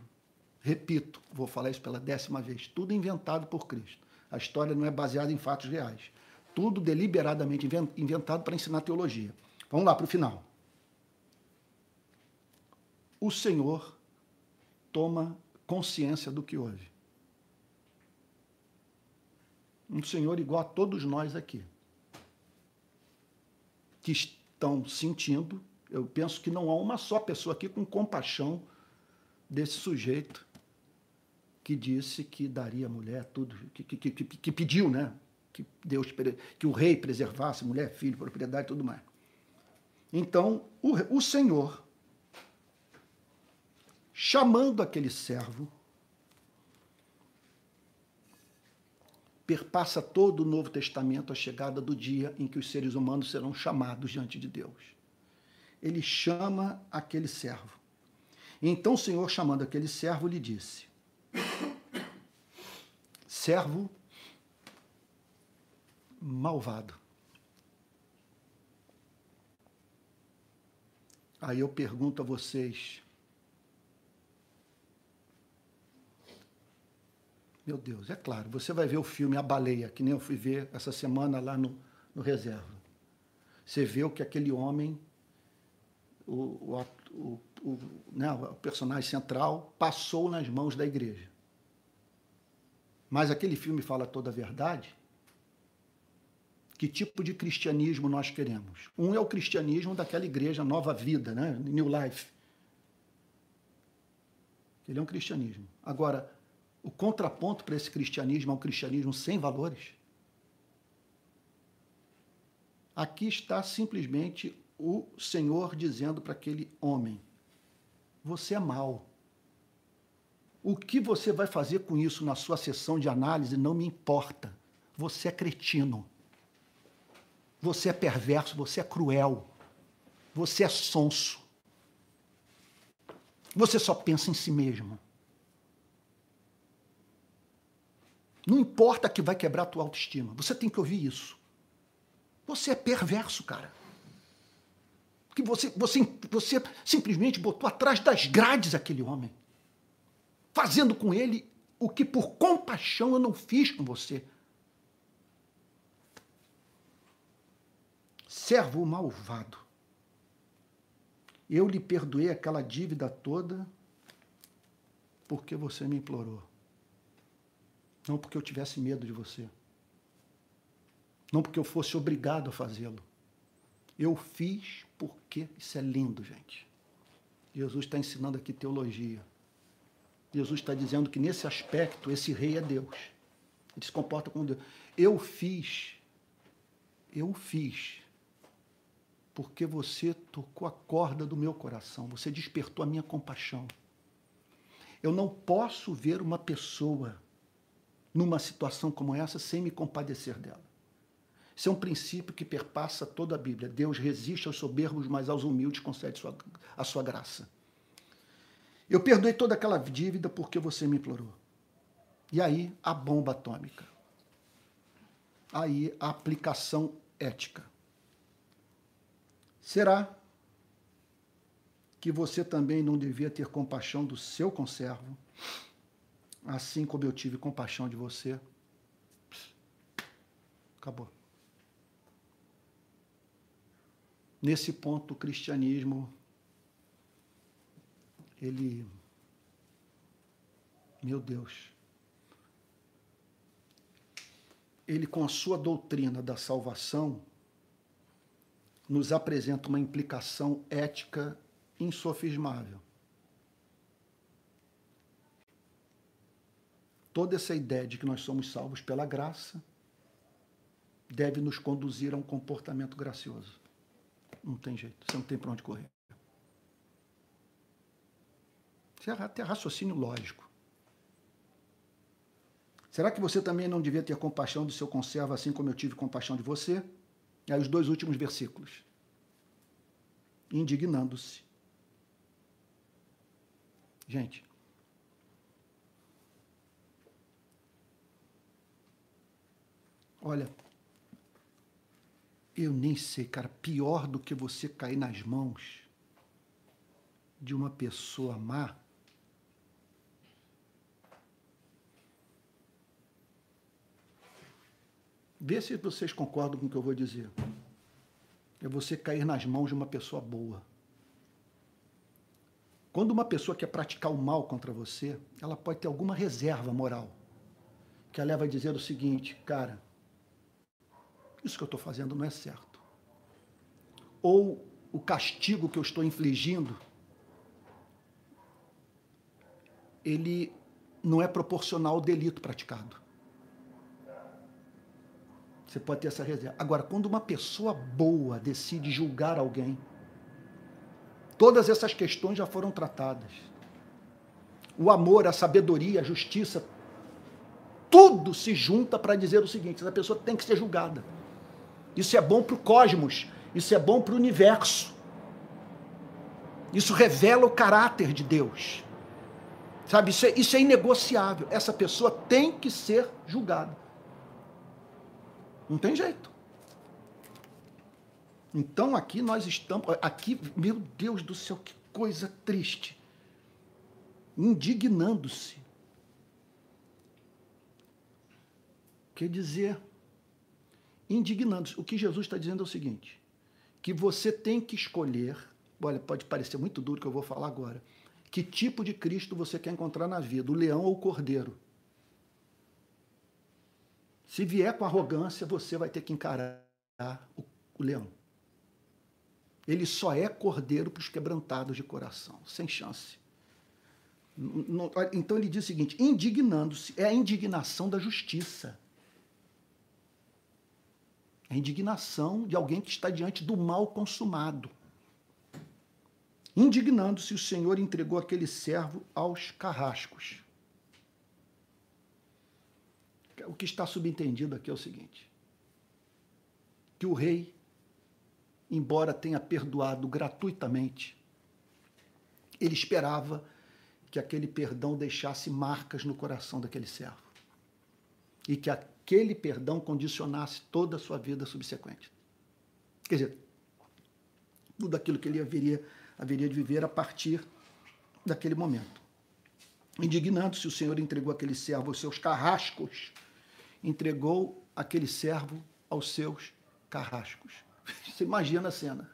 Repito, vou falar isso pela décima vez: tudo inventado por Cristo. A história não é baseada em fatos reais. Tudo deliberadamente inventado para ensinar teologia. Vamos lá para o final. O Senhor toma consciência do que houve. Um Senhor igual a todos nós aqui, que estão sentindo. Eu penso que não há uma só pessoa aqui com compaixão desse sujeito que disse que daria à mulher tudo, que, que, que, que, pediu, né? Que Deus, que o rei preservasse mulher, filho, propriedade e tudo mais. Então, o, o Senhor, chamando aquele servo, perpassa todo o Novo Testamento a chegada do dia em que os seres humanos serão chamados diante de Deus. Ele chama aquele servo. Então o Senhor, chamando aquele servo, lhe disse: Servo malvado. Aí eu pergunto a vocês, Meu Deus, é claro, você vai ver o filme A Baleia, que nem eu fui ver essa semana lá no, no Reserva. Você vê o que aquele homem, o, o, o, né, o personagem central, passou nas mãos da igreja. Mas aquele filme fala toda a verdade? Que tipo de cristianismo nós queremos? Um é o cristianismo daquela igreja Nova Vida, né? New Life. Ele é um cristianismo. Agora, o contraponto para esse cristianismo é um cristianismo sem valores. Aqui está simplesmente o Senhor dizendo para aquele homem: Você é mau. O que você vai fazer com isso na sua sessão de análise não me importa. Você é cretino. Você é perverso, você é cruel. Você é sonso. Você só pensa em si mesmo. Não importa que vai quebrar a tua autoestima. Você tem que ouvir isso. Você é perverso, cara. Que você, você, você simplesmente botou atrás das grades aquele homem, fazendo com ele o que por compaixão eu não fiz com você. Servo malvado. Eu lhe perdoei aquela dívida toda porque você me implorou. Não porque eu tivesse medo de você. Não porque eu fosse obrigado a fazê-lo. Eu fiz porque isso é lindo, gente. Jesus está ensinando aqui teologia. Jesus está dizendo que nesse aspecto esse rei é Deus. Ele se comporta como Deus. Eu fiz, eu fiz, porque você tocou a corda do meu coração, você despertou a minha compaixão. Eu não posso ver uma pessoa numa situação como essa sem me compadecer dela. Isso é um princípio que perpassa toda a Bíblia. Deus resiste aos soberbos, mas aos humildes concede sua, a sua graça. Eu perdoei toda aquela dívida porque você me implorou. E aí a bomba atômica. Aí a aplicação ética. Será que você também não devia ter compaixão do seu conservo, assim como eu tive compaixão de você? Acabou. Nesse ponto, o cristianismo, ele. Meu Deus. Ele, com a sua doutrina da salvação, nos apresenta uma implicação ética insofismável. Toda essa ideia de que nós somos salvos pela graça deve nos conduzir a um comportamento gracioso. Não tem jeito, você não tem para onde correr. Isso é até raciocínio lógico. Será que você também não devia ter compaixão do seu conservo, assim como eu tive compaixão de você? Aí os dois últimos versículos. Indignando-se. Gente, olha, eu nem sei, cara, pior do que você cair nas mãos de uma pessoa má. Vê se vocês concordam com o que eu vou dizer. É você cair nas mãos de uma pessoa boa. Quando uma pessoa quer praticar o mal contra você, ela pode ter alguma reserva moral. Que ela a dizer o seguinte, cara, isso que eu estou fazendo não é certo. Ou o castigo que eu estou infligindo, ele não é proporcional ao delito praticado. Você pode ter essa reserva. Agora, quando uma pessoa boa decide julgar alguém, todas essas questões já foram tratadas. O amor, a sabedoria, a justiça, tudo se junta para dizer o seguinte: essa pessoa tem que ser julgada. Isso é bom para o cosmos, isso é bom para o universo. Isso revela o caráter de Deus. Sabe, isso é, isso é inegociável. Essa pessoa tem que ser julgada. Não tem jeito. Então aqui nós estamos. Aqui, meu Deus do céu, que coisa triste. Indignando-se. Quer dizer, indignando-se. O que Jesus está dizendo é o seguinte: que você tem que escolher. Olha, pode parecer muito duro o que eu vou falar agora. Que tipo de Cristo você quer encontrar na vida, o leão ou o cordeiro? Se vier com arrogância, você vai ter que encarar o, o leão. Ele só é cordeiro para os quebrantados de coração, sem chance. Então ele diz o seguinte: indignando-se é a indignação da justiça. É a indignação de alguém que está diante do mal consumado. Indignando-se, o Senhor entregou aquele servo aos carrascos. O que está subentendido aqui é o seguinte: que o rei, embora tenha perdoado gratuitamente, ele esperava que aquele perdão deixasse marcas no coração daquele servo. E que aquele perdão condicionasse toda a sua vida subsequente. Quer dizer, tudo aquilo que ele haveria, haveria de viver a partir daquele momento. Indignando-se, o Senhor entregou aquele servo aos seus carrascos, entregou aquele servo aos seus carrascos. Você imagina a cena.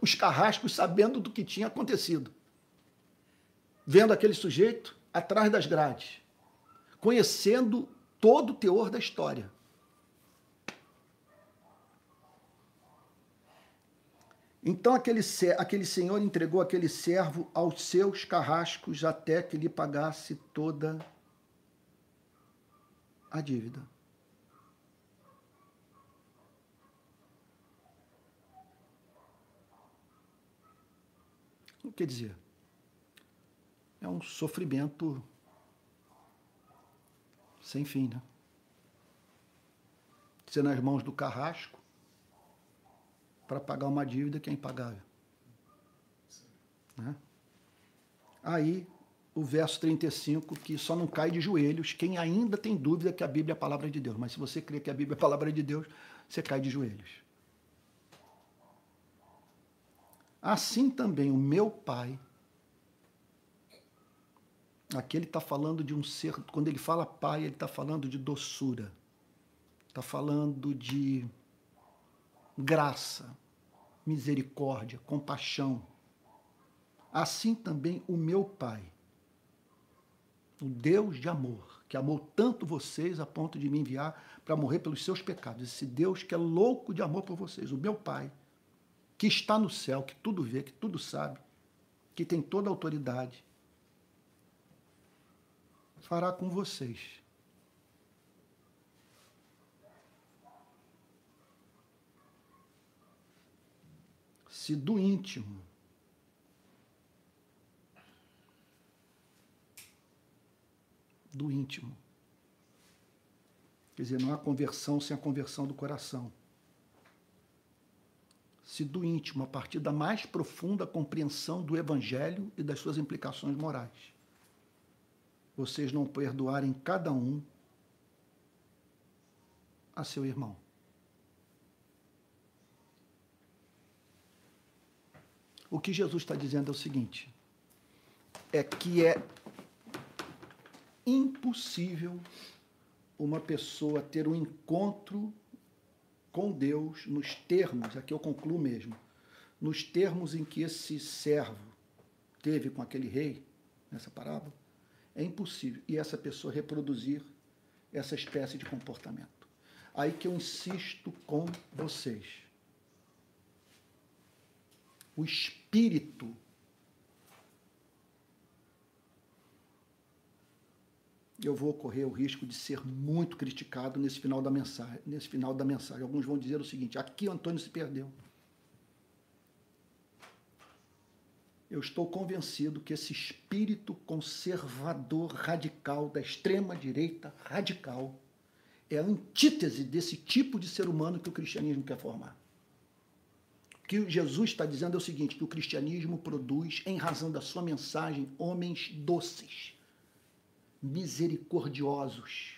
Os carrascos sabendo do que tinha acontecido, vendo aquele sujeito atrás das grades, conhecendo todo o teor da história. Então aquele, aquele senhor entregou aquele servo aos seus carrascos até que lhe pagasse toda a dívida. O que dizer? É um sofrimento sem fim, né? ser nas mãos do carrasco para pagar uma dívida que é impagável. Né? Aí, o verso 35, que só não cai de joelhos quem ainda tem dúvida que a Bíblia é a palavra de Deus. Mas se você crê que a Bíblia é a palavra de Deus, você cai de joelhos. Assim também o meu Pai, aqui ele está falando de um ser, quando ele fala Pai, ele está falando de doçura, está falando de graça, misericórdia, compaixão. Assim também o meu Pai, o Deus de amor, que amou tanto vocês a ponto de me enviar para morrer pelos seus pecados. Esse Deus que é louco de amor por vocês, o meu Pai, que está no céu, que tudo vê, que tudo sabe, que tem toda a autoridade, fará com vocês. Se do íntimo do íntimo. Quer dizer, não há conversão sem a conversão do coração. Se do íntimo, a partir da mais profunda compreensão do Evangelho e das suas implicações morais, vocês não perdoarem cada um a seu irmão. O que Jesus está dizendo é o seguinte: é que é impossível uma pessoa ter um encontro com Deus nos termos, aqui eu concluo mesmo, nos termos em que esse servo teve com aquele rei, nessa parábola, é impossível. E essa pessoa reproduzir essa espécie de comportamento. Aí que eu insisto com vocês. O espírito eu vou correr o risco de ser muito criticado nesse final da mensagem. Nesse final da mensagem. Alguns vão dizer o seguinte: aqui Antônio se perdeu. Eu estou convencido que esse espírito conservador radical da extrema direita radical é a antítese desse tipo de ser humano que o cristianismo quer formar. O que Jesus está dizendo é o seguinte: que o cristianismo produz, em razão da sua mensagem, homens doces misericordiosos,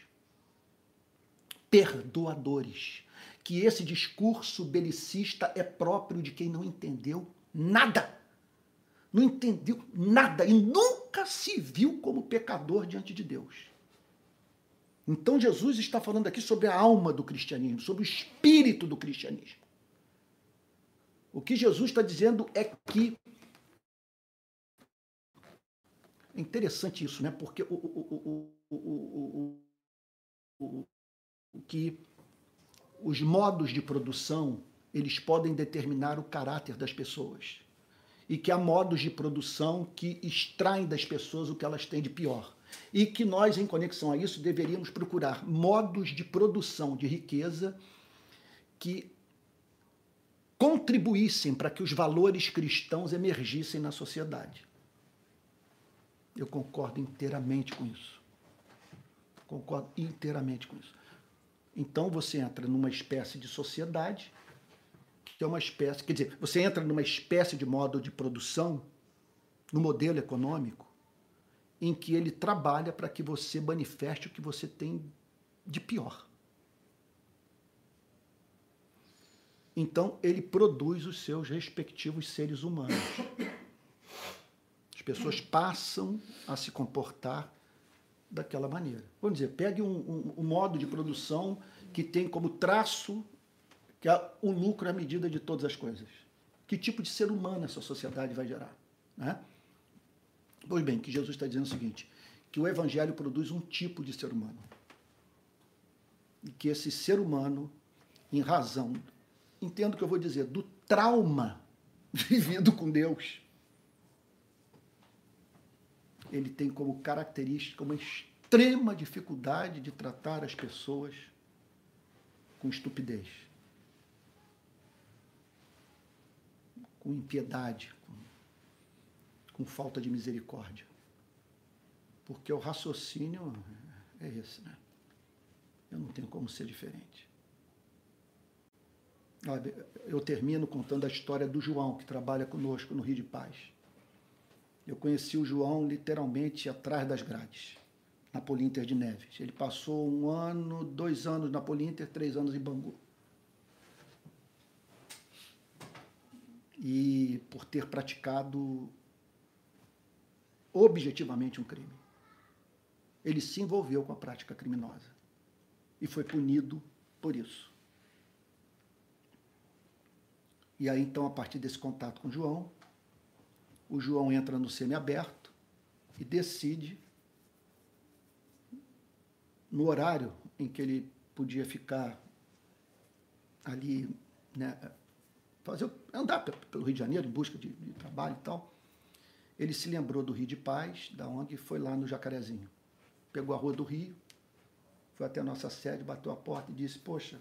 perdoadores. Que esse discurso belicista é próprio de quem não entendeu nada. Não entendeu nada e nunca se viu como pecador diante de Deus. Então Jesus está falando aqui sobre a alma do cristianismo, sobre o espírito do cristianismo. O que Jesus está dizendo é que interessante isso, né? Porque o, o, o, o, o que os modos de produção eles podem determinar o caráter das pessoas e que há modos de produção que extraem das pessoas o que elas têm de pior. E que nós, em conexão a isso, deveríamos procurar modos de produção de riqueza que contribuíssem para que os valores cristãos emergissem na sociedade. Eu concordo inteiramente com isso. Concordo inteiramente com isso. Então você entra numa espécie de sociedade, que é uma espécie, quer dizer, você entra numa espécie de modo de produção, no modelo econômico, em que ele trabalha para que você manifeste o que você tem de pior. Então, ele produz os seus respectivos seres humanos. As pessoas passam a se comportar daquela maneira. Vamos dizer, pegue um, um, um modo de produção que tem como traço que é o lucro à medida de todas as coisas. Que tipo de ser humano essa sociedade vai gerar? Né? Pois bem, que Jesus está dizendo o seguinte, que o Evangelho produz um tipo de ser humano. E que esse ser humano, em razão, entendo o que eu vou dizer, do trauma vivido com Deus, ele tem como característica uma extrema dificuldade de tratar as pessoas com estupidez, com impiedade, com, com falta de misericórdia. Porque o raciocínio é esse, né? Eu não tenho como ser diferente. Eu termino contando a história do João, que trabalha conosco no Rio de Paz. Eu conheci o João literalmente atrás das grades, na Polinter de Neves. Ele passou um ano, dois anos na Polinter, três anos em Bangu. E por ter praticado objetivamente um crime. Ele se envolveu com a prática criminosa e foi punido por isso. E aí, então, a partir desse contato com o João, o João entra no semiaberto e decide, no horário em que ele podia ficar ali, né, fazer, andar pelo Rio de Janeiro em busca de, de trabalho e tal, ele se lembrou do Rio de Paz, da ONG, e foi lá no Jacarezinho. Pegou a rua do Rio, foi até a nossa sede, bateu a porta e disse: Poxa,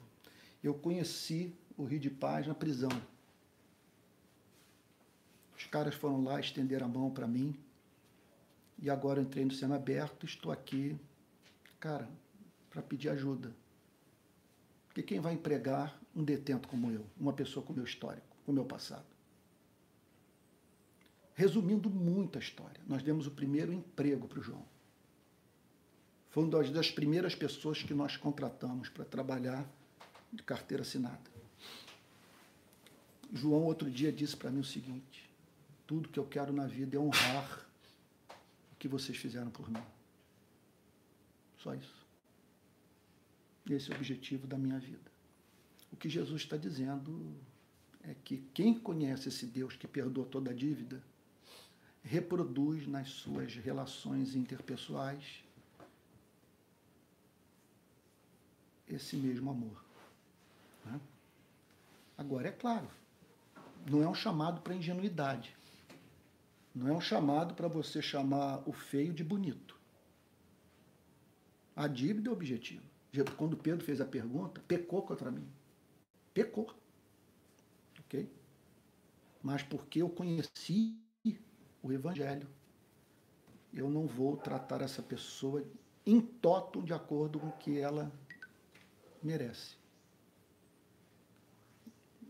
eu conheci o Rio de Paz na prisão. Os caras foram lá, estenderam a mão para mim, e agora entrei no cena aberto, estou aqui, cara, para pedir ajuda. Porque quem vai empregar um detento como eu, uma pessoa com meu histórico, com meu passado? Resumindo muito a história, nós demos o primeiro emprego para o João. Foi uma das primeiras pessoas que nós contratamos para trabalhar de carteira assinada. João outro dia disse para mim o seguinte: tudo que eu quero na vida é honrar o que vocês fizeram por mim. Só isso. Esse é o objetivo da minha vida. O que Jesus está dizendo é que quem conhece esse Deus que perdoa toda a dívida, reproduz nas suas relações interpessoais esse mesmo amor. Né? Agora, é claro, não é um chamado para ingenuidade. Não é um chamado para você chamar o feio de bonito. A dívida é objetivo. Quando Pedro fez a pergunta, pecou contra mim. Pecou. Ok? Mas porque eu conheci o Evangelho. Eu não vou tratar essa pessoa em toto de acordo com o que ela merece.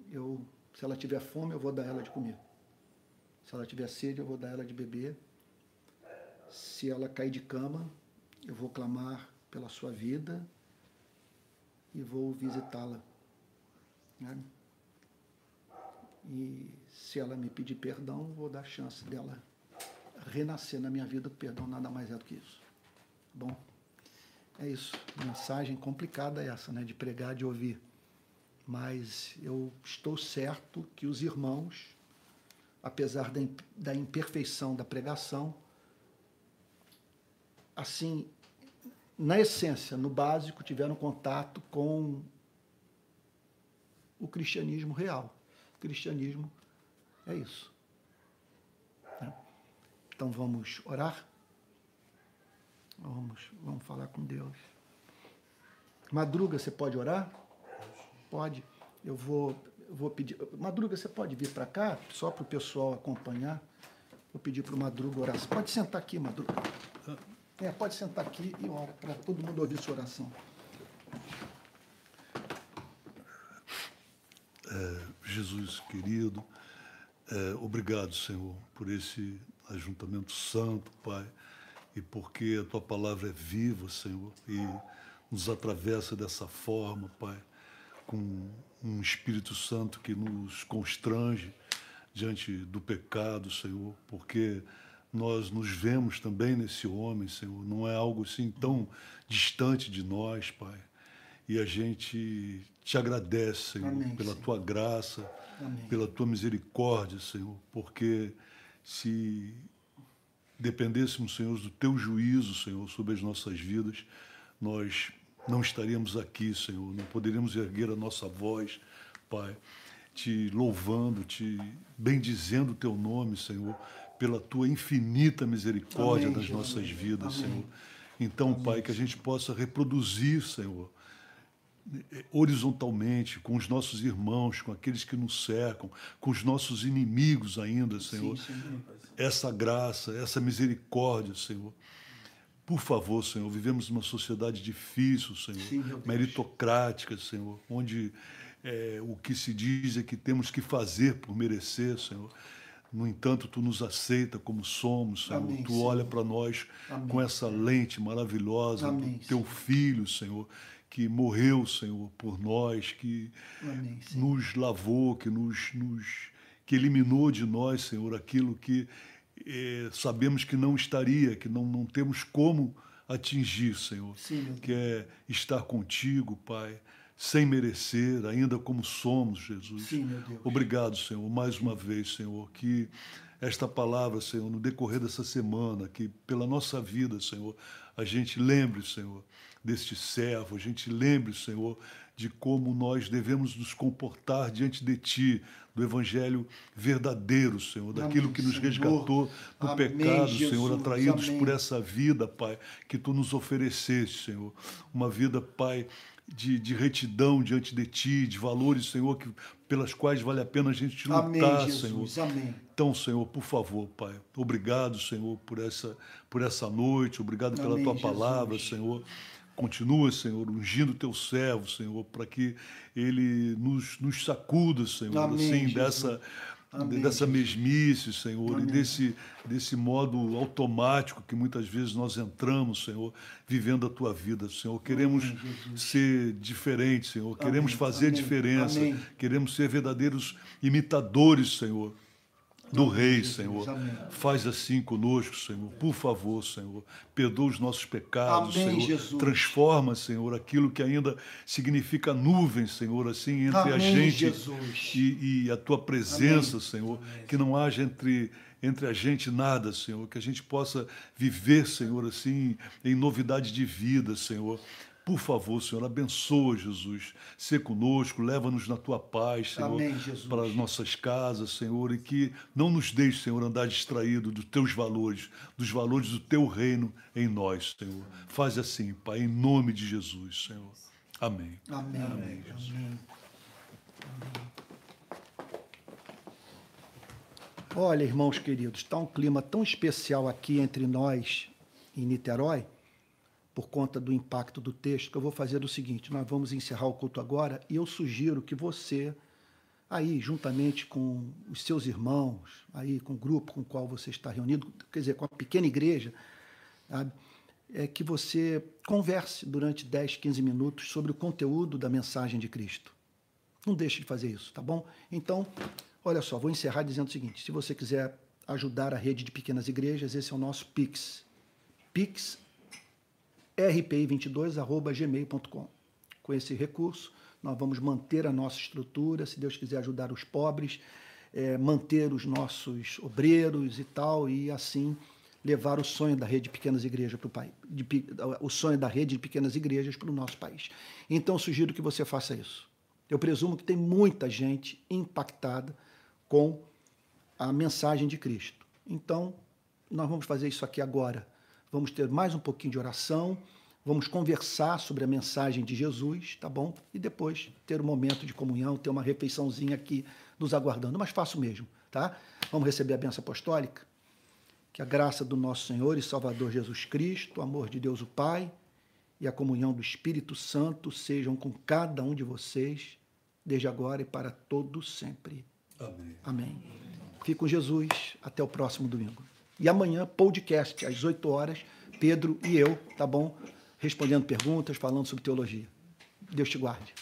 Eu, se ela tiver fome, eu vou dar ela de comer. Se ela tiver sede, eu vou dar ela de beber. Se ela cair de cama, eu vou clamar pela sua vida e vou visitá-la. Né? E se ela me pedir perdão, vou dar chance dela renascer na minha vida. Perdão nada mais é do que isso. Bom, é isso. Mensagem complicada essa, né? De pregar, de ouvir. Mas eu estou certo que os irmãos, apesar da, imperfeição da pregação, assim, na essência, no básico, tiveram contato com o cristianismo real. O cristianismo é isso. Né? Então vamos orar? Vamos, vamos falar com Deus. Madruga, você pode orar? Pode. Eu vou, vou pedir. Madruga, você pode vir para cá, só para o pessoal acompanhar. Vou pedir para o Madruga orar. Você pode sentar aqui, Madruga. É, pode sentar aqui e ora, para todo mundo ouvir sua oração. É, Jesus querido, é, obrigado, Senhor, por esse ajuntamento santo, Pai, e porque a tua palavra é viva, Senhor, e nos atravessa dessa forma, Pai, com um Espírito Santo que nos constrange diante do pecado, Senhor, porque nós nos vemos também nesse homem, Senhor, não é algo assim tão distante de nós, Pai. E a gente te agradece, Senhor, Amém, pela Senhor. tua graça, Amém. pela tua misericórdia, Senhor, porque se dependêssemos, Senhor, do teu juízo, Senhor, sobre as nossas vidas, nós não estaríamos aqui, Senhor, não poderíamos erguer a nossa voz, Pai, te louvando, te bendizendo o teu nome, Senhor, pela tua infinita misericórdia Amém, nas nossas vidas, Amém. Senhor. Então, Pai, que a gente possa reproduzir, Senhor, horizontalmente com os nossos irmãos, com aqueles que nos cercam, com os nossos inimigos ainda, Senhor. Sim, sim, essa graça, essa misericórdia, Senhor. Por favor, Senhor, vivemos numa sociedade difícil, Senhor, sim, meritocrática, Senhor, onde é, o que se diz é que temos que fazer por merecer, Senhor. No entanto, tu nos aceita como somos, Senhor. Amém, tu Senhor. olha para nós Amém. com essa lente maravilhosa Amém, do teu filho, Senhor, que morreu, Senhor, por nós, que Amém, Senhor. nos lavou, que nos, nos que eliminou de nós, Senhor, aquilo que eh, sabemos que não estaria, que não, não temos como atingir, Senhor. Sim, que é estar contigo, Pai, sem merecer, ainda como somos, Jesus. Sim, meu Deus. Obrigado, Senhor, mais uma vez, Senhor, que esta palavra, Senhor, no decorrer dessa semana, que pela nossa vida, Senhor, a gente lembre, Senhor, deste servo, a gente lembre, Senhor, de como nós devemos nos comportar diante de Ti, do Evangelho verdadeiro, Senhor, daquilo Amém, que nos Senhor. resgatou do Amém, pecado, Jesus. Senhor, atraídos Amém. por essa vida, Pai, que Tu nos ofereceste, Senhor. Uma vida, Pai, de, de retidão diante de Ti, de valores, Senhor, que, pelas quais vale a pena a gente lutar, Amém, Senhor. Jesus. Amém. Então, Senhor, por favor, Pai, obrigado, Senhor, por essa, por essa noite, obrigado pela Amém, tua Jesus. palavra, Senhor. Continua, Senhor, ungindo teu servo, Senhor, para que ele nos, nos sacuda, Senhor, Amém, assim, Jesus. dessa, Amém, dessa mesmice, Senhor, Amém. e desse, desse modo automático que muitas vezes nós entramos, Senhor, vivendo a tua vida, Senhor. Queremos Amém, ser diferentes, Senhor, queremos fazer diferença, queremos ser verdadeiros imitadores, Senhor, do Rei, Senhor. amém. Faz assim conosco, Senhor. Por favor, Senhor. Perdoa os nossos pecados, Amém, Senhor. Jesus. Transforma, Senhor, aquilo que ainda significa nuvem, Senhor, assim, entre a Amém, gente Jesus. e, e a tua presença, Senhor. Que não haja entre, entre a gente nada, Senhor. Que a gente possa viver, Senhor, assim, em novidade de vida, Senhor. Por favor, Senhor, abençoa, Jesus. Sê conosco, leva-nos na tua paz, Senhor, Amém, Jesus. para as nossas casas, Senhor, e que não nos deixe, Senhor, andar distraído dos teus valores, dos valores do teu reino em nós, Senhor. Faz assim, Pai, em nome de Jesus, Senhor. Amém. Amém. Amém. Amém. Olha, irmãos queridos, está um clima tão especial aqui entre nós em Niterói, por conta do impacto do texto, que eu vou fazer o seguinte: nós vamos encerrar o culto agora e eu sugiro que você, aí, juntamente com os seus irmãos, aí com o grupo com o qual você está reunido, quer dizer, com a pequena igreja, sabe? é que você converse durante 10, 15 minutos sobre o conteúdo da mensagem de Cristo. Não deixe de fazer isso, tá bom? Então, olha só, vou encerrar dizendo o seguinte: se você quiser ajudar a rede de pequenas igrejas, esse é o nosso Pix. Pix rpi22@gmail.com. Com esse recurso, nós vamos manter a nossa estrutura, se Deus quiser ajudar os pobres, eh, manter os nossos obreiros e tal, e assim levar o sonho da rede de pequenas igrejas para o país, de o sonho da rede de pequenas igrejas para o nosso país. Então, sugiro que você faça isso. Eu presumo que tem muita gente impactada com a mensagem de Cristo. Então, nós vamos fazer isso aqui agora. Vamos ter mais um pouquinho de oração, vamos conversar sobre a mensagem de Jesus, tá bom? E depois ter um momento de comunhão, ter uma refeiçãozinha aqui nos aguardando. Mas faço mesmo, tá? Vamos receber a benção apostólica? Que a graça do nosso Senhor e Salvador Jesus Cristo, o amor de Deus o Pai e a comunhão do Espírito Santo sejam com cada um de vocês, desde agora e para todos sempre. Amém. Amém. Fique com Jesus. Até o próximo domingo. E amanhã, podcast, às 8 horas, Pedro e eu, tá bom? Respondendo perguntas, falando sobre teologia. Deus te guarde.